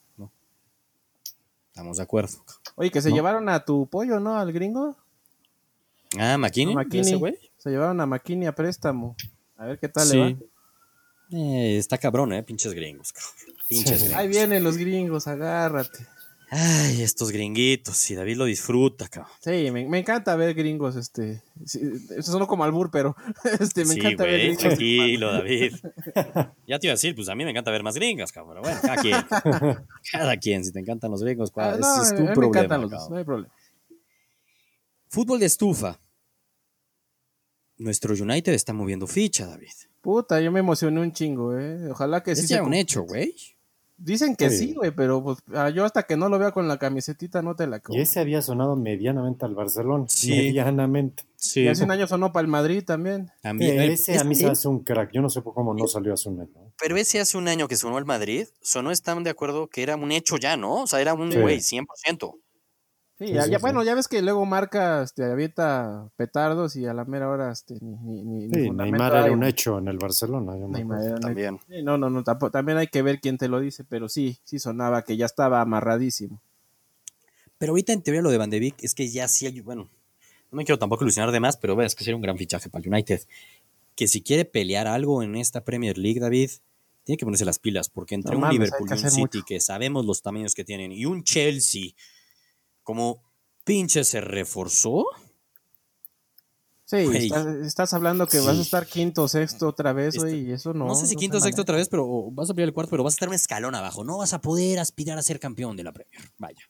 Estamos de acuerdo. Oye, que se llevaron a tu pollo, ¿no? Al gringo. Ah, McKinney. Se llevaron a McKinney a préstamo. A ver qué tal le va. Eh, está cabrón, ¿eh? Pinches gringos, cabrón. Pinches gringos. Ahí vienen los gringos, agárrate. Ay, estos gringuitos, y David lo disfruta, cabrón. Sí, me, encanta ver gringos, este. eso sonó como albur, pero este, me encanta ver gringos. Tranquilo, David. ya te iba a decir, pues a mí me encanta ver más gringas, cabrón. Bueno, cada quien. cada quien, si te encantan los gringos, ah, no, es, tu problema. Me encantan los, no hay problema. Fútbol de estufa. Nuestro United está moviendo ficha, David. Puta, yo me emocioné un chingo, eh. Ojalá que sí sea un hecho, güey. Dicen que sí, güey, pero pues, ah, yo hasta que no lo vea con la camisetita no te la Y ese había sonado medianamente al Barcelona. Sí. Medianamente. Sí. Y hace un año sonó para el Madrid también. también. ese a mí se hace un crack. Yo no sé cómo no salió hace un año. Pero ese hace un año que sonó al Madrid, sonó, están de acuerdo que era un hecho ya, ¿no? O sea, era un güey, 100%. Sí, ya, bueno, ya ves que luego marca, este, avienta petardos y a la mera hora, este, ni, ni, sí, Neymar era un hecho en el Barcelona. también. no, no, no, también hay que ver quién te lo dice, pero sí, sí sonaba que ya estaba amarradísimo. Pero ahorita en teoría lo de Van de Beek es que ya sí hay, bueno, no me quiero tampoco ilusionar de más, pero es que sería un gran fichaje para el United. Que si quiere pelear algo en esta Premier League, David, tiene que ponerse las pilas, porque entre un Liverpool y un City, que sabemos los tamaños que tienen, y un Chelsea como pinche se reforzó. Sí, estás, hablando que vas a estar quinto o sexto otra vez, güey, y eso no. No sé si quinto o sexto otra vez, pero vas a pelear el cuarto, pero vas a estar un escalón abajo. No vas a poder aspirar a ser campeón de la Premier. Vaya.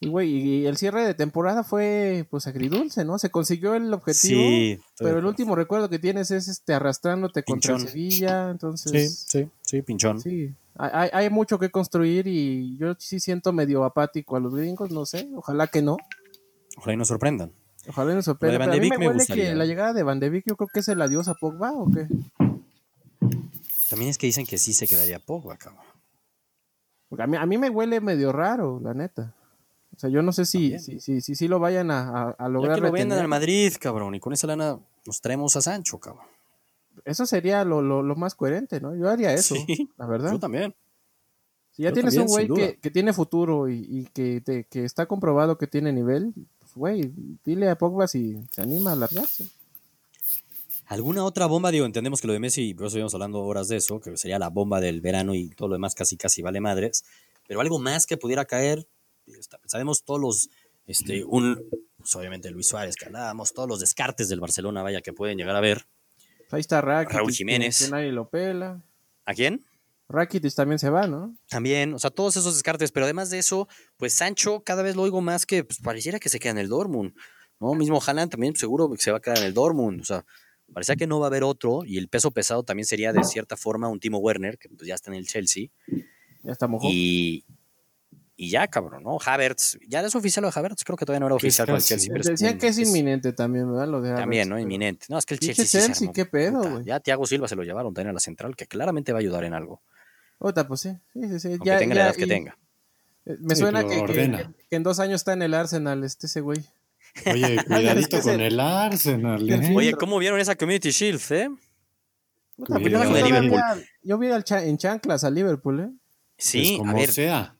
Y, güey, y el cierre de temporada fue, pues, agridulce, ¿no? Se consiguió el objetivo, sí, pero el último recuerdo que tienes es este arrastrándote contra Sevilla, entonces... Sí, sí, sí, pinchón. Sí, hay, hay, mucho que construir y yo sí siento medio apático a los gringos, no sé, ojalá que no. Ojalá y nos sorprendan. Ojalá y nos sorprendan. Pero a mí me, huele que la llegada de Van de Beek yo creo que es el adiós a Pogba o qué. También es que dicen que sí se quedaría Pogba, cabrón. Porque a mí, a mí me huele medio raro, la neta. O sea, yo no sé si si, si, si, lo vayan a, a, lograr. Ya que lo vendan al Madrid, cabrón, y con esa lana nos traemos a Sancho, cabrón eso sería lo, lo, más coherente, ¿no? Yo haría eso, la verdad. Yo también. Si ya tienes un güey que, que, tiene futuro y, que, te, que, está comprobado que tiene nivel, pues güey, dile a Pogba si se anima a largarse. ¿Alguna otra bomba? Digo, entendemos que lo de Messi, por eso estuvimos hablando horas de eso, que sería la bomba del verano y todo lo demás casi casi vale madres. Pero algo más que pudiera caer, sabemos todos los, este, un, pues obviamente Luis Suárez que hablábamos, todos los descartes del Barcelona, vaya, que pueden llegar a ver. Ahí está Rakitic. Raúl Jiménez. Que nadie lo pela. ¿A quién? Rakitic también se va, ¿no? También, o sea, todos esos descartes, pero además de eso, pues Sancho cada vez lo oigo más que pues, pareciera que se queda en el Dortmund, ¿no? Mismo Haaland también seguro que se va a quedar en el Dortmund, o sea, parecía que no va a haber otro y el peso pesado también sería de cierta forma un Timo Werner, que pues, ya está en el Chelsea. Ya está mojado. Y, y ya, cabrón, ¿no? Havertz, ya es oficial lo de Havertz, creo que todavía no era oficial con el Chelsea. Pero Decían que es inminente también, ¿verdad? Lo de Havertz, también, ¿no? Inminente. No, es que el Chelsea. Sí Chelsea qué pedo, güey. Ya Thiago Silva se lo llevaron también a la central, que claramente va a ayudar en algo. Otra, pues sí. Sí, sí, sí. ya, tenga la edad que tenga. Eh, me suena que, que, en dos años está en el Arsenal, este ese güey. Oye, cuidadito con el Arsenal, ¿eh? Oye, ¿cómo vieron esa Community Shield, eh? Puta, pues yo, yo, vi al en chanclas a Liverpool, ¿eh? Sí, pues a ver. Sea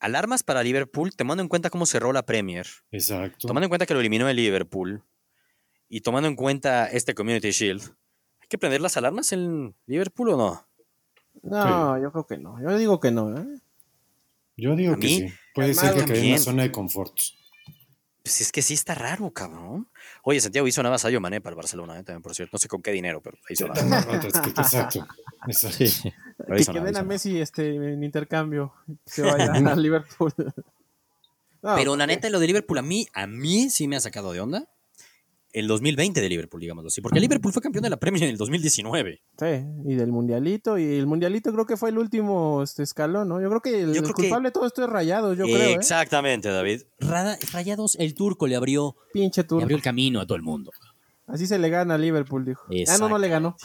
alarmas para Liverpool, tomando en cuenta cómo cerró la Premier. Exacto. Tomando en cuenta que lo eliminó el Liverpool y tomando en cuenta este Community Shield, ¿hay que prender las alarmas en Liverpool o no? No, yo creo que no. Yo digo que no. ¿eh? Yo digo que sí. Puede ser que quede en una zona de confort. Pues es que sí está raro, cabrón. Oye, Santiago hizo una vasallo Mané para el Barcelona, ¿eh? también, por cierto. No sé con qué dinero, pero hizo nada. Exacto. Sí. Que queden a Messi este, en intercambio. Que se vaya a Liverpool. pero la neta, lo de Liverpool a mí, a mí sí me ha sacado de onda el 2020 de Liverpool, digamos así, porque Liverpool fue campeón de la Premier en el 2019. Sí, y del Mundialito, y el Mundialito creo que fue el último este, escalón, ¿no? Yo creo que el, culpable de todo esto es Rayados, yo creo. ¿eh? Exactamente, David. Rayados, el turco le abrió, Pinche turco. Le abrió el camino a todo el mundo. Así se le gana a Liverpool, dijo. Ah, no, no le ganó.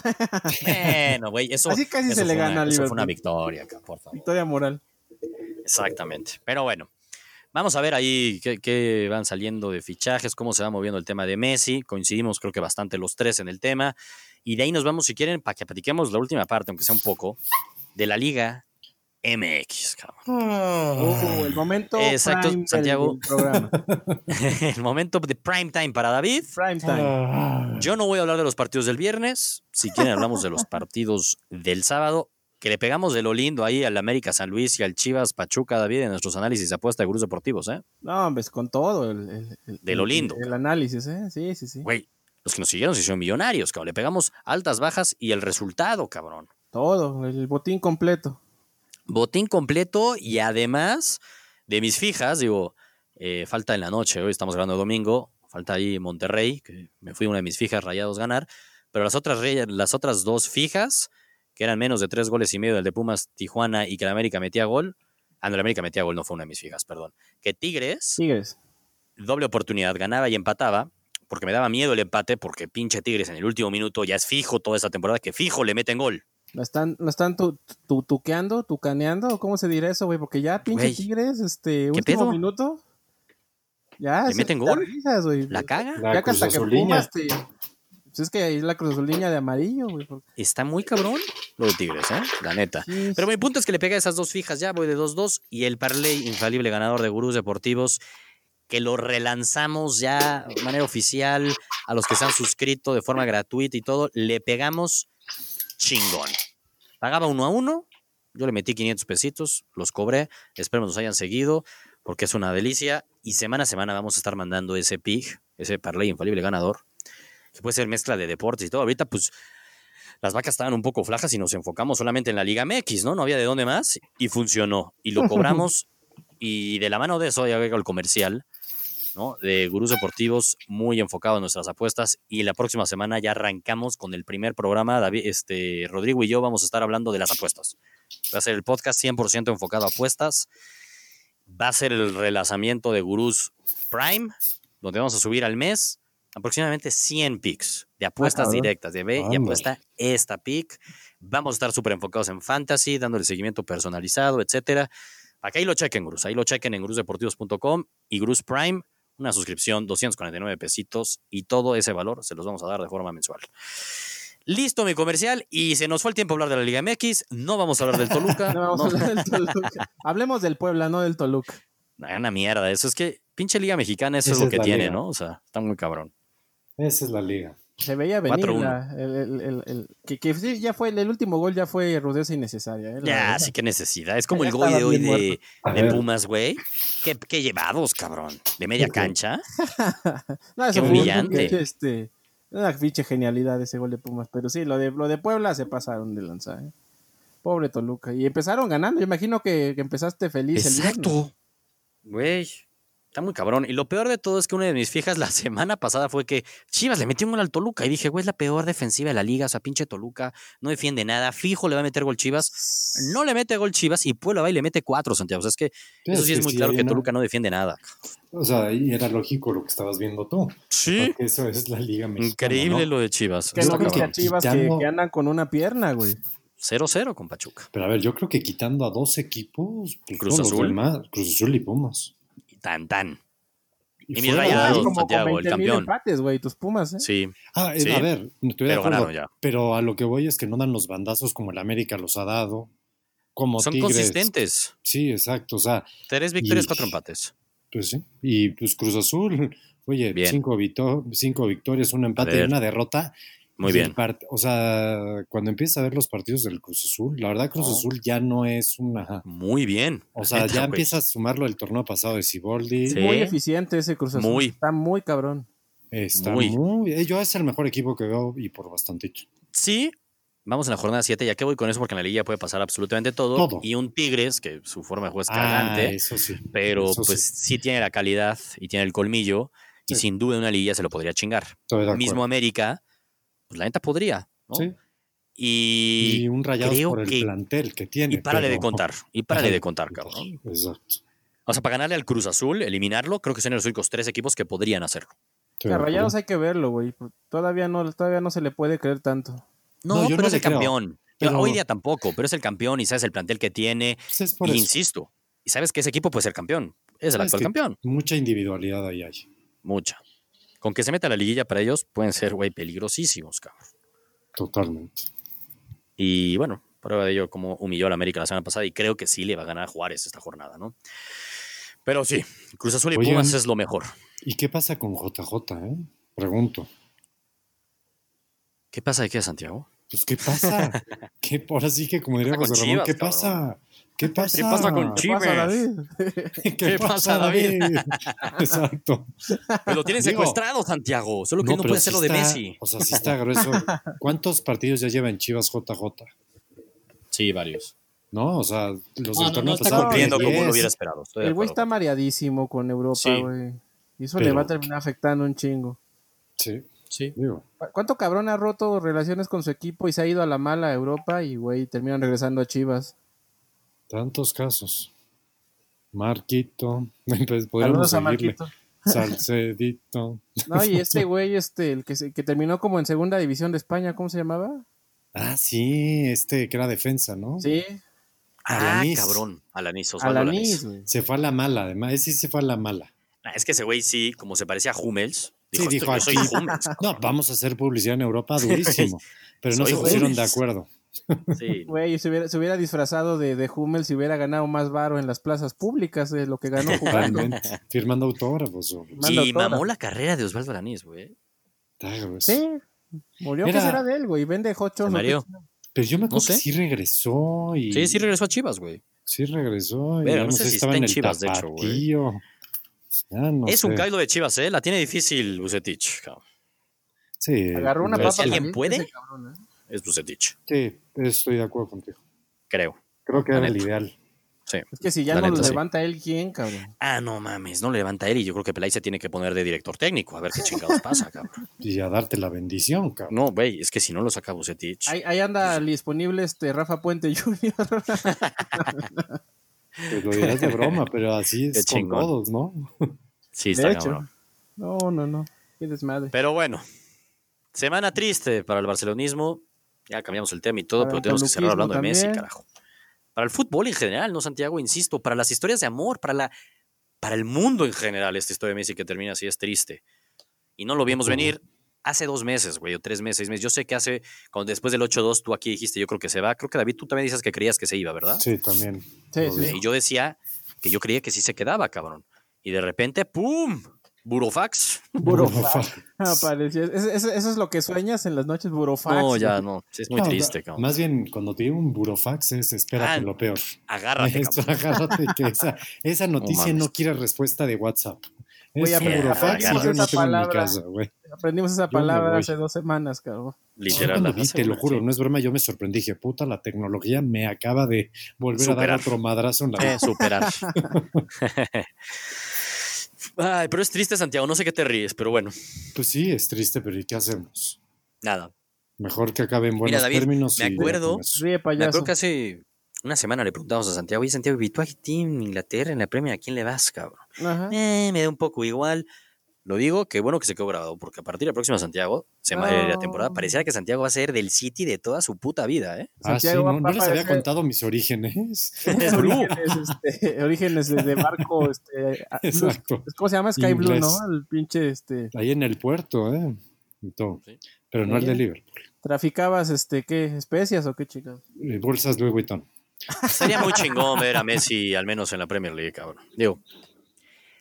bueno, güey, eso. Así casi se le gana a Liverpool. Eso fue una victoria, por favor. Victoria moral. Exactamente. Pero bueno, vamos a ver ahí qué, van saliendo de fichajes, cómo se va moviendo el tema de Messi. Coincidimos, creo que bastante los tres en el tema. Y de ahí nos vamos, si quieren, para que platiquemos la última parte, aunque sea un poco, de la Liga MX, cabrón. Uh, el momento Exacto, Santiago. el momento de prime time para David. Prime time. Yo no voy a hablar de los partidos del viernes. Si quieren, hablamos de los partidos del sábado que le pegamos de lo lindo ahí al América San Luis y al Chivas Pachuca, David, en nuestros análisis de apuesta de grupos deportivos, ¿eh? No, pues con todo. El, de lo lindo. El, análisis, ¿eh? Sí, sí, sí. Güey, los que nos siguieron se hicieron millonarios, cabrón. Le pegamos altas, bajas y el resultado, cabrón. Todo, el botín completo. Botín completo y además de mis fijas, digo, eh, falta en la noche, hoy estamos grabando domingo, falta ahí Monterrey, que me fui una de mis fijas rayados ganar, pero las otras, las otras dos fijas que eran menos de tres goles y medio del de Pumas Tijuana y que el América metía gol. Ah, no, el América metía gol, no fue una de mis fijas, perdón. Que Tigres, Tigres, doble oportunidad, ganaba y empataba, porque me daba miedo el empate, porque pinche Tigres en el último minuto ya es fijo toda esta temporada, que fijo le meten gol. ¿Lo están, lo están tu, tu, tuqueando, tucaneando? ¿Cómo se dirá eso, güey? Porque ya pinche Tigres, este, último minuto. Ya, ¿Le meten gol? ¿La caga? ya hasta que Pumas pues es que ahí la cruz línea de amarillo, güey. Está muy cabrón lo de Tigres, ¿eh? La neta. Pero mi punto es que le pega esas dos fijas ya, voy de 2-2 y el parlay infalible ganador de Gurús Deportivos que lo relanzamos ya de manera oficial a los que se han suscrito de forma gratuita y todo, le pegamos chingón. Pagaba uno a uno, yo le metí 500 pesitos, los cobré, espero nos hayan seguido porque es una delicia y semana a semana vamos a estar mandando ese pig, ese parlay infalible ganador que puede ser mezcla de deportes y todo. Ahorita, pues, las vacas estaban un poco flajas y nos enfocamos solamente en la Liga MX, ¿no? No había de dónde más y funcionó. Y lo cobramos y de la mano de eso ya veo el comercial, ¿no? De Gurús Deportivos, muy enfocado en nuestras apuestas. Y la próxima semana ya arrancamos con el primer programa. David, este, Rodrigo y yo vamos a estar hablando de las apuestas. Va a ser el podcast 100% enfocado a apuestas. Va a ser el relanzamiento de Gurús Prime, donde vamos a subir al mes aproximadamente 100 picks de apuestas directas, de B y apuesta esta pick. Vamos a estar súper enfocados en fantasy, dándole seguimiento personalizado, etcétera. Acá ahí lo chequen, Gruz. Ahí lo chequen en gruzdeportivos.com y Gruz Prime, una suscripción, 249 pesitos y todo ese valor se los vamos a dar de forma mensual. Listo mi comercial y se nos fue el tiempo hablar de la Liga MX. No vamos a hablar del Toluca. no vamos a hablar del Toluca. Hablemos del Puebla, no del Toluca. Una mierda, eso es que pinche Liga Mexicana, eso es lo que tiene, ¿no? O sea, está muy cabrón. Esa es la liga. Se veía venir el, que, ya fue el, último gol ya fue rudeza innecesaria. ¿eh? Ya, sí que necesidad. Es como el gol de hoy de, Pumas, güey. Qué, llevados, cabrón. De media cancha. no, qué humillante. este, una ficha genialidad ese gol de Pumas. Pero sí, lo de, lo de Puebla se pasaron de lanzar. ¿eh? Pobre Toluca. Y empezaron ganando. Yo imagino que, empezaste feliz Exacto. Güey. Está muy cabrón. Y lo peor de todo es que una de mis fijas la semana pasada fue que Chivas le metió un gol al Toluca. Y dije, güey, es la peor defensiva de la liga. O sea, pinche Toluca no defiende nada. Fijo le va a meter gol Chivas. No le mete gol Chivas y Puebla va y le mete cuatro, Santiago. O sea, es que eso sí es, muy claro que Toluca no defiende nada. O sea, y era lógico lo que estabas viendo tú. Sí. eso es la liga mexicana. Increíble lo de Chivas. Que no que Chivas que, andan con una pierna, güey. 0-0 con Pachuca. Pero a ver, yo creo que quitando a dos equipos, pues, Cruz Azul. Cruz Azul y Pumas. Tan, tan. Y, mis rayados, Santiago, el campeón. empates, güey, tus Pumas, ¿eh? Sí. Ah, a ver, estoy de acuerdo. Pero a lo que voy es que no dan los bandazos como el América los ha dado. Como Son consistentes. Sí, exacto. O sea. Tres victorias, cuatro empates. Pues sí. Y pues Cruz Azul, oye, cinco, cinco, victorias, un empate y una derrota. Muy bien. o sea, cuando empiezas a ver los partidos del Cruz Azul, la verdad Cruz Azul ya no es una... Muy bien. O sea, ya empiezas a sumarlo el torneo pasado de Ciboldi. Muy eficiente ese Cruz Azul. Muy. Está muy cabrón. Está muy. Eh, yo es el mejor equipo que veo y por bastantito. Sí. Vamos en la jornada 7, ya que voy con eso porque en la liga puede pasar absolutamente todo. Y un Tigres, que su forma de juego es cagante. Ah, eso sí. Pero pues sí. tiene la calidad y tiene el colmillo. Y sin duda en una liga se lo podría chingar. Mismo América pues la neta podría, ¿no? Sí. Y, un rayado por el plantel que tiene. Y párale de contar, y párale de contar, cabrón. Exacto. O sea, para ganarle al Cruz Azul, eliminarlo, creo que son los únicos tres equipos que podrían hacerlo. Estoy A Rayados hay que verlo, güey. Todavía no, todavía no se le puede creer tanto. No, No, yo pero no es el creo, campeón. pero- Hoy día tampoco, pero es el campeón y sabes el plantel que tiene. Pues es por Y eso. insisto, y sabes que ese equipo puede ser campeón. Es el actual que campeón. Mucha individualidad ahí hay. Mucha. Con que se meta la liguilla para ellos, pueden ser, güey, peligrosísimos, cabrón. Totalmente. Y bueno, prueba de ello como humilló a la América la semana pasada y creo que sí le va a ganar a Juárez esta jornada, ¿no? Pero sí, Cruz Azul y. Pumas es lo mejor. ¿Y qué pasa con JJ, eh? Pregunto. ¿Qué pasa de qué, Santiago? Pues, ¿qué pasa? ¿Qué, ahora sí que, como diría José Ramón, ¿qué pasa? ¿Qué pasa? ¿Qué pasa con ¿Qué Chivas? pasa, David? ¿Qué, ¿Qué pasa, David? Exacto. Pero lo tienen Digo, secuestrado, Santiago. Solo que no, puede sí hacerlo de está- Messi. O sea, sí está grueso. ¿Cuántos partidos ya lleva en Chivas JJ? Sí, varios. ¿No? O sea, los No, del no, torneo está. Cumpliendo como 10. lo hubiera esperado. estoy de El güey está mareadísimo con Europa, Sí. güey. Y eso Pero- le va a terminar afectando un chingo. Sí, Sí. digo. ¿Cu- ¿Cuánto cabrón ha roto relaciones con su equipo y se ha ido a la mala a Europa y, güey, terminan regresando a Chivas? Tantos casos. Marquito. Pues podríamos Saludos a. Marquito. Salcedito. No, y este güey, este, el que, se- que terminó como en segunda división de España, ¿cómo se llamaba? Ah, sí, este que era defensa, ¿no? Sí, Ah, Alanis. cabrón. Alanis, Osvaldo Alanis. Se fue a la mala, además. Ese sí se fue a la mala. Ah, Es que ese güey sí, como se parecía a Hummels, Sí, dijo, dijo "Esto- yo soy aquí. Hummels. No, vamos a hacer publicidad en Europa durísimo. Pero no Soy se pusieron de acuerdo. Sí. Güey, se hubiera, se hubiera disfrazado de, de Hummel si hubiera ganado más varo en las plazas públicas de lo que ganó jugando. Firmando autógrafos. o- Y autógrafo. mamó la carrera de Osvaldo Alanis, güey. Sí, murió. ¿Qué Era- será de él, güey? ¿Vende hochos? Qué? Pero yo me acuerdo No sé. que sí regresó y. Sí, sí regresó a Chivas, güey. Sí regresó. Y ya no no sé si estaba está en el Chivas, de hecho, güey. no es sé. un caído de Chivas, ¿eh? La tiene difícil Bucetich. cabrón. Sí. Agarró una pero papa. ¿alguien caliente puede? ese cabrón, ¿eh? Es Bucetich, Sí, estoy de acuerdo contigo. creo. Creo que La era el ideal. Sí. Es que si ya La no lo sí. levanta él, ¿quién, cabrón? Ah, no mames, no le levanta él y yo creo que Pelay se tiene que poner de director técnico a ver qué chingados pasa, cabrón. Y a darte la bendición, cabrón. No, güey, es que si no lo saca Bucetich. Ahí, ahí anda disponible este Rafa Puente Jr. Pues lo dirás de broma, pero así es con todos, ¿no? sí, De está hecho. cabrón. No, no, no. Qué desmadre. Pero bueno, semana triste para el barcelonismo. Ya cambiamos el tema y todo, Para pero el tenemos que cerrar hablando de Messi, carajo. Para el fútbol en general, ¿no, Santiago? Insisto, para las historias de amor, para, la, para el mundo en general, esta historia de Messi que termina así es triste. Y no lo vimos venir hace dos meses, güey, o tres meses, seis meses. Yo sé que hace, cuando después del 8-2, tú aquí dijiste, yo creo que se va. Creo que David, tú también dices que creías que se iba, ¿verdad? Sí, también. Sí, sí. Y yo decía que yo creía que sí se quedaba, cabrón. Y de repente, ¡pum! Burofax. Burofax. Apareció. Eso, eso- eso es lo que sueñas en las noches, Burofax. No, ya no. Es muy No, triste, cabrón. Más bien, cuando te digo un burofax es espérate Ah, lo peor. Agárrate, Esto, agárrate que esa, esa noticia no quiere respuesta de WhatsApp. Güey, Es burofax y yo no esa tengo en mi palabra. casa, güey. Aprendimos esa Yo palabra hace dos semanas, cabrón. Yo Literal. la vi, te lo juro, no es broma, yo me sorprendí. Dije, puta, la tecnología me acaba de volver a dar otro madrazo en la Eh, superar. Ay, pero es triste, Santiago. No sé qué te ríes, pero bueno, Pues sí, es triste, pero ¿y qué hacemos? nada. Mejor que acabe en buenos David, términos. me y acuerdo-. Ríe, Me payaso. acuerdo que hace una semana le preguntamos a Santiago, oye, Santiago, ¿y tú a ti en Inglaterra, en la Premier, a quién le vas, cabrón? Ajá. Eh, me da un poco igual. Lo digo, que bueno que se quedó grabado, porque a partir de la próxima Santiago, semana de la temporada, No. pareciera que Santiago va a ser del City de toda su puta vida, ¿eh? Ah, sí, no, no les había contado mis orígenes. Es Blue. orígenes, este, orígenes de, de barco, este. Exacto. ¿cómo se llama? Sky Blue. ¿no? El pinche, este, Ahí en el puerto, ¿eh? Y todo. Sí. Pero no el de. Liverpool. traficabas, este, ¿qué? ¿Especias o qué chicas? Eh, Bolsas Louis Vuitton. Sería muy chingón ver a Messi, al menos en la Premier League, cabrón. Digo,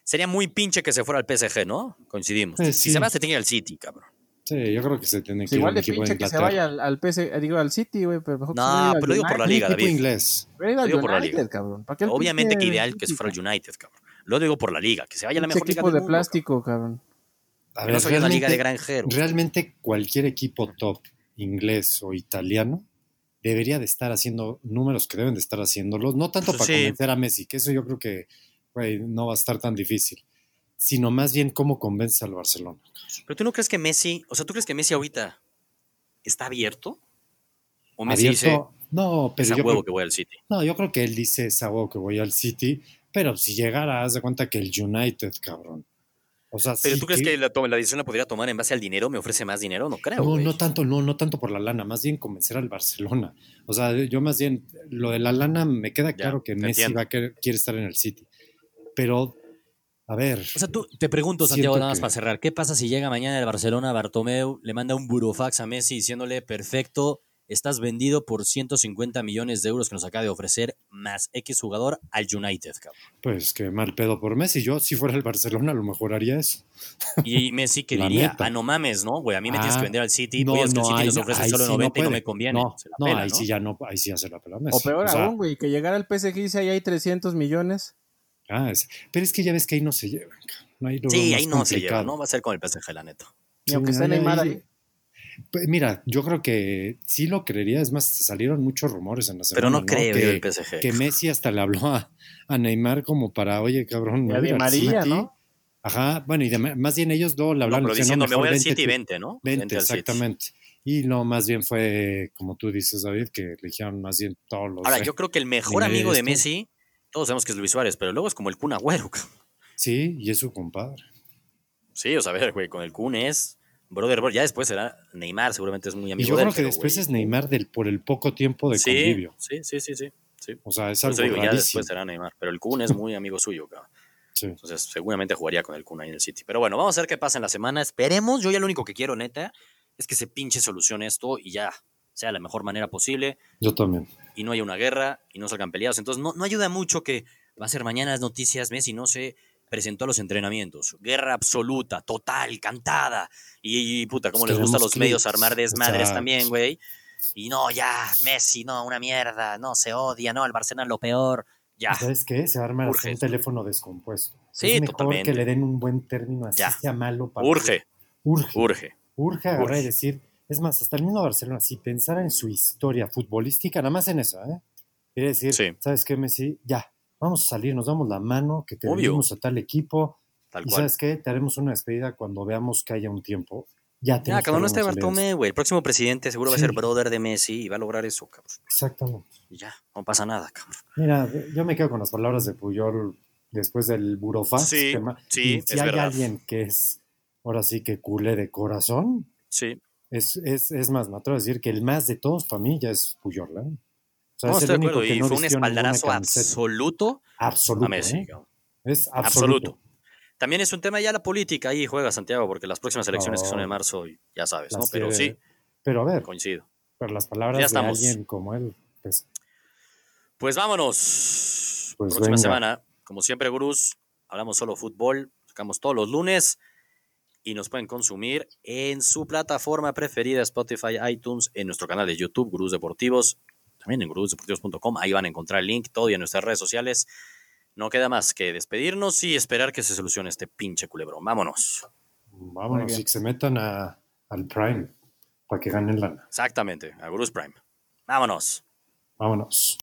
sería muy pinche que se fuera al PSG, ¿no? Coincidimos. Eh, Si sí. se va, se tiene que ir al City, cabrón. Sí, yo creo que se tiene que ir igual de pinche que se vaya al, al PC, digo, al City, güey, pero mejor que No, pero digo por la liga, David. inglés. Ido al Digo por la liga. cabrón. ¿Para qué el Obviamente que ideal que se fuera al United, cabrón. Lo digo por la liga, que se vaya a la mejor liga equipo del de mundo, plástico, cabrón. A cabrón. ver, No soy una liga de granjeros. realmente cualquier equipo top, inglés o italiano, debería de estar haciendo números que deben de estar haciéndolos. No tanto para Sí. convencer a Messi, que eso yo creo que güey, no va a estar tan difícil, sino más bien cómo convence al Barcelona. Pero tú no crees que Messi, o sea, ¿tú crees que Messi ahorita está abierto? ¿O Messi dice, Abierto, no, es pero a yo huevo creo, que voy al City? no, yo creo que él dice es a huevo que voy al City, pero si llegara, haz de cuenta que el United, cabrón. O sea, Pero sí tú crees que la, to- la decisión la podría tomar en base al dinero? ¿Me ofrece más dinero? No creo. No, güey. no tanto, no, no tanto por la lana, más bien convencer al Barcelona. O sea, yo más bien, lo de la lana me queda Ya, claro que Messi va a querer, quiere estar en el City. Pero, a ver, O sea, tú te pregunto, Santiago, nada más que- para cerrar. ¿Qué pasa si llega mañana el Barcelona, Bartomeu, le manda un burofax a Messi diciéndole, perfecto, estás vendido por 150 millones de euros que nos acaba de ofrecer más X jugador al United, cabrón? pues que mal pedo por Messi. Yo, si fuera el Barcelona, a lo mejor haría eso. Y Messi que La diría, neta. ah, no mames, ¿no? Güey, a mí me tienes Ah, que vender al City, no, voy es que el City nos no- ofrece ahí solo sí no 90 y no me conviene. No, Se la no, pela, ahí ¿no? sí ya no, ahí sí ya se la pela a Messi. O peor O sea, aún, güey, que llegara al PSG y dice ahí hay 300 millones. Ah, es- pero es que ya ves que ahí no se llevan. Ahí lo Sí, ahí no se lleva, complicado. ¿no? Va a ser con el PSG, la neta. Ni Sí, aunque esté ahí- Neymar ahí-. Pues mira, yo creo que sí lo creería. Es más, salieron muchos rumores en la semana. Pero no creo yo que, del PSG. que Messi hasta le habló a, a Neymar como para, oye, cabrón, Y me a voy Di al María, City". ¿no? Ajá, bueno, y de- más bien ellos le No, hablaron pero diciendo, me voy "Mejor al City, tú". vente, ¿no? Vente, al City. exactamente. Y no, más bien fue, como tú dices, David, que le dijeron más bien todos los... Ahora, yo creo que el mejor amigo de esto. Messi, todos sabemos que es Luis Suárez, pero luego es como el Kun Agüero. cabrón. Sí, y es su compadre. Sí, o sea, a ver, güey, con el Kun es brother, bro. Ya después será Neymar, seguramente es muy Y amigo yo de él, creo que después güey, es Neymar del, por el poco tiempo de sí, convivio. Sí, sí, sí, sí. sí. O sea, es algo digo, ya después será Neymar. Pero el Kun es muy amigo suyo, cabrón. Sí. Entonces, seguramente jugaría con el Kun ahí en el City. Pero bueno, vamos a ver qué pasa en la semana. Esperemos. Yo ya lo único que quiero, neta, es que se pinche solucione esto y ya sea la mejor manera posible Yo también. y no haya una guerra y no salgan peleados. Entonces, no, no ayuda mucho que va a ser mañana las noticias, Messi no se presentó a los entrenamientos. Guerra absoluta, total, cantada. Y, y, puta, cómo les gusta a los medios armar desmadres Exacto. también, güey. Y no, ya, Messi, no, una mierda, no, se odia, no, el Barcelona lo peor. Ya, ¿Sabes qué? Se arma Urge un teléfono descompuesto. Sí, es mejor totalmente. que le den un buen término, así Ya. sea malo para urge, Urge. urge. Urge agarrar y decir, es más, hasta el mismo Barcelona, si pensara en su historia futbolística, nada más en eso, ¿eh? Quiere decir, Sí. ¿sabes qué, Messi? Ya, vamos a salir, nos damos la mano, que te Obvio. a tal equipo, Tal y cual. ¿sabes qué? Te haremos una despedida cuando veamos que haya un tiempo. Ya, Ya, cuando no esté güey, el próximo presidente seguro va a ser brother de Messi y va a lograr eso, cabrón. Exactamente. Y ya, no pasa nada, cabrón. Mira, yo me quedo con las palabras de Puyol después del burofax. Sí, sí, y es si hay verdad. alguien que es, ahora sí que culé de corazón, Sí, es, es, es más, me atrevo a decir que el más de todos para mí ya es Puyol. ¿eh? O sea, no, es estoy el de único acuerdo. que Y no fue un espaldarazo absoluto absoluto. a Messi. ¿eh? Es Absoluto. absoluto. También es un tema ya la política, ahí juega Santiago, porque las próximas elecciones que son en marzo, ya sabes, ¿no? Pero que- sí, Pero a ver, coincido. pero las palabras Ya de alguien como él, pues, Pues vámonos. Pues Próxima venga. semana, como siempre, gurús, hablamos solo fútbol, sacamos todos los lunes y nos pueden consumir en su plataforma preferida, Spotify, iTunes, en nuestro canal de YouTube, Gurús Deportivos, también en gurúsdeportivos.com, ahí van a encontrar el link, todo y en nuestras redes sociales. No queda más que despedirnos y esperar que se solucione este pinche culebrón. Vámonos. Vámonos y que se metan a, al Prime para que ganen lana. Exactamente, a Gurús Prime. Vámonos. Vámonos.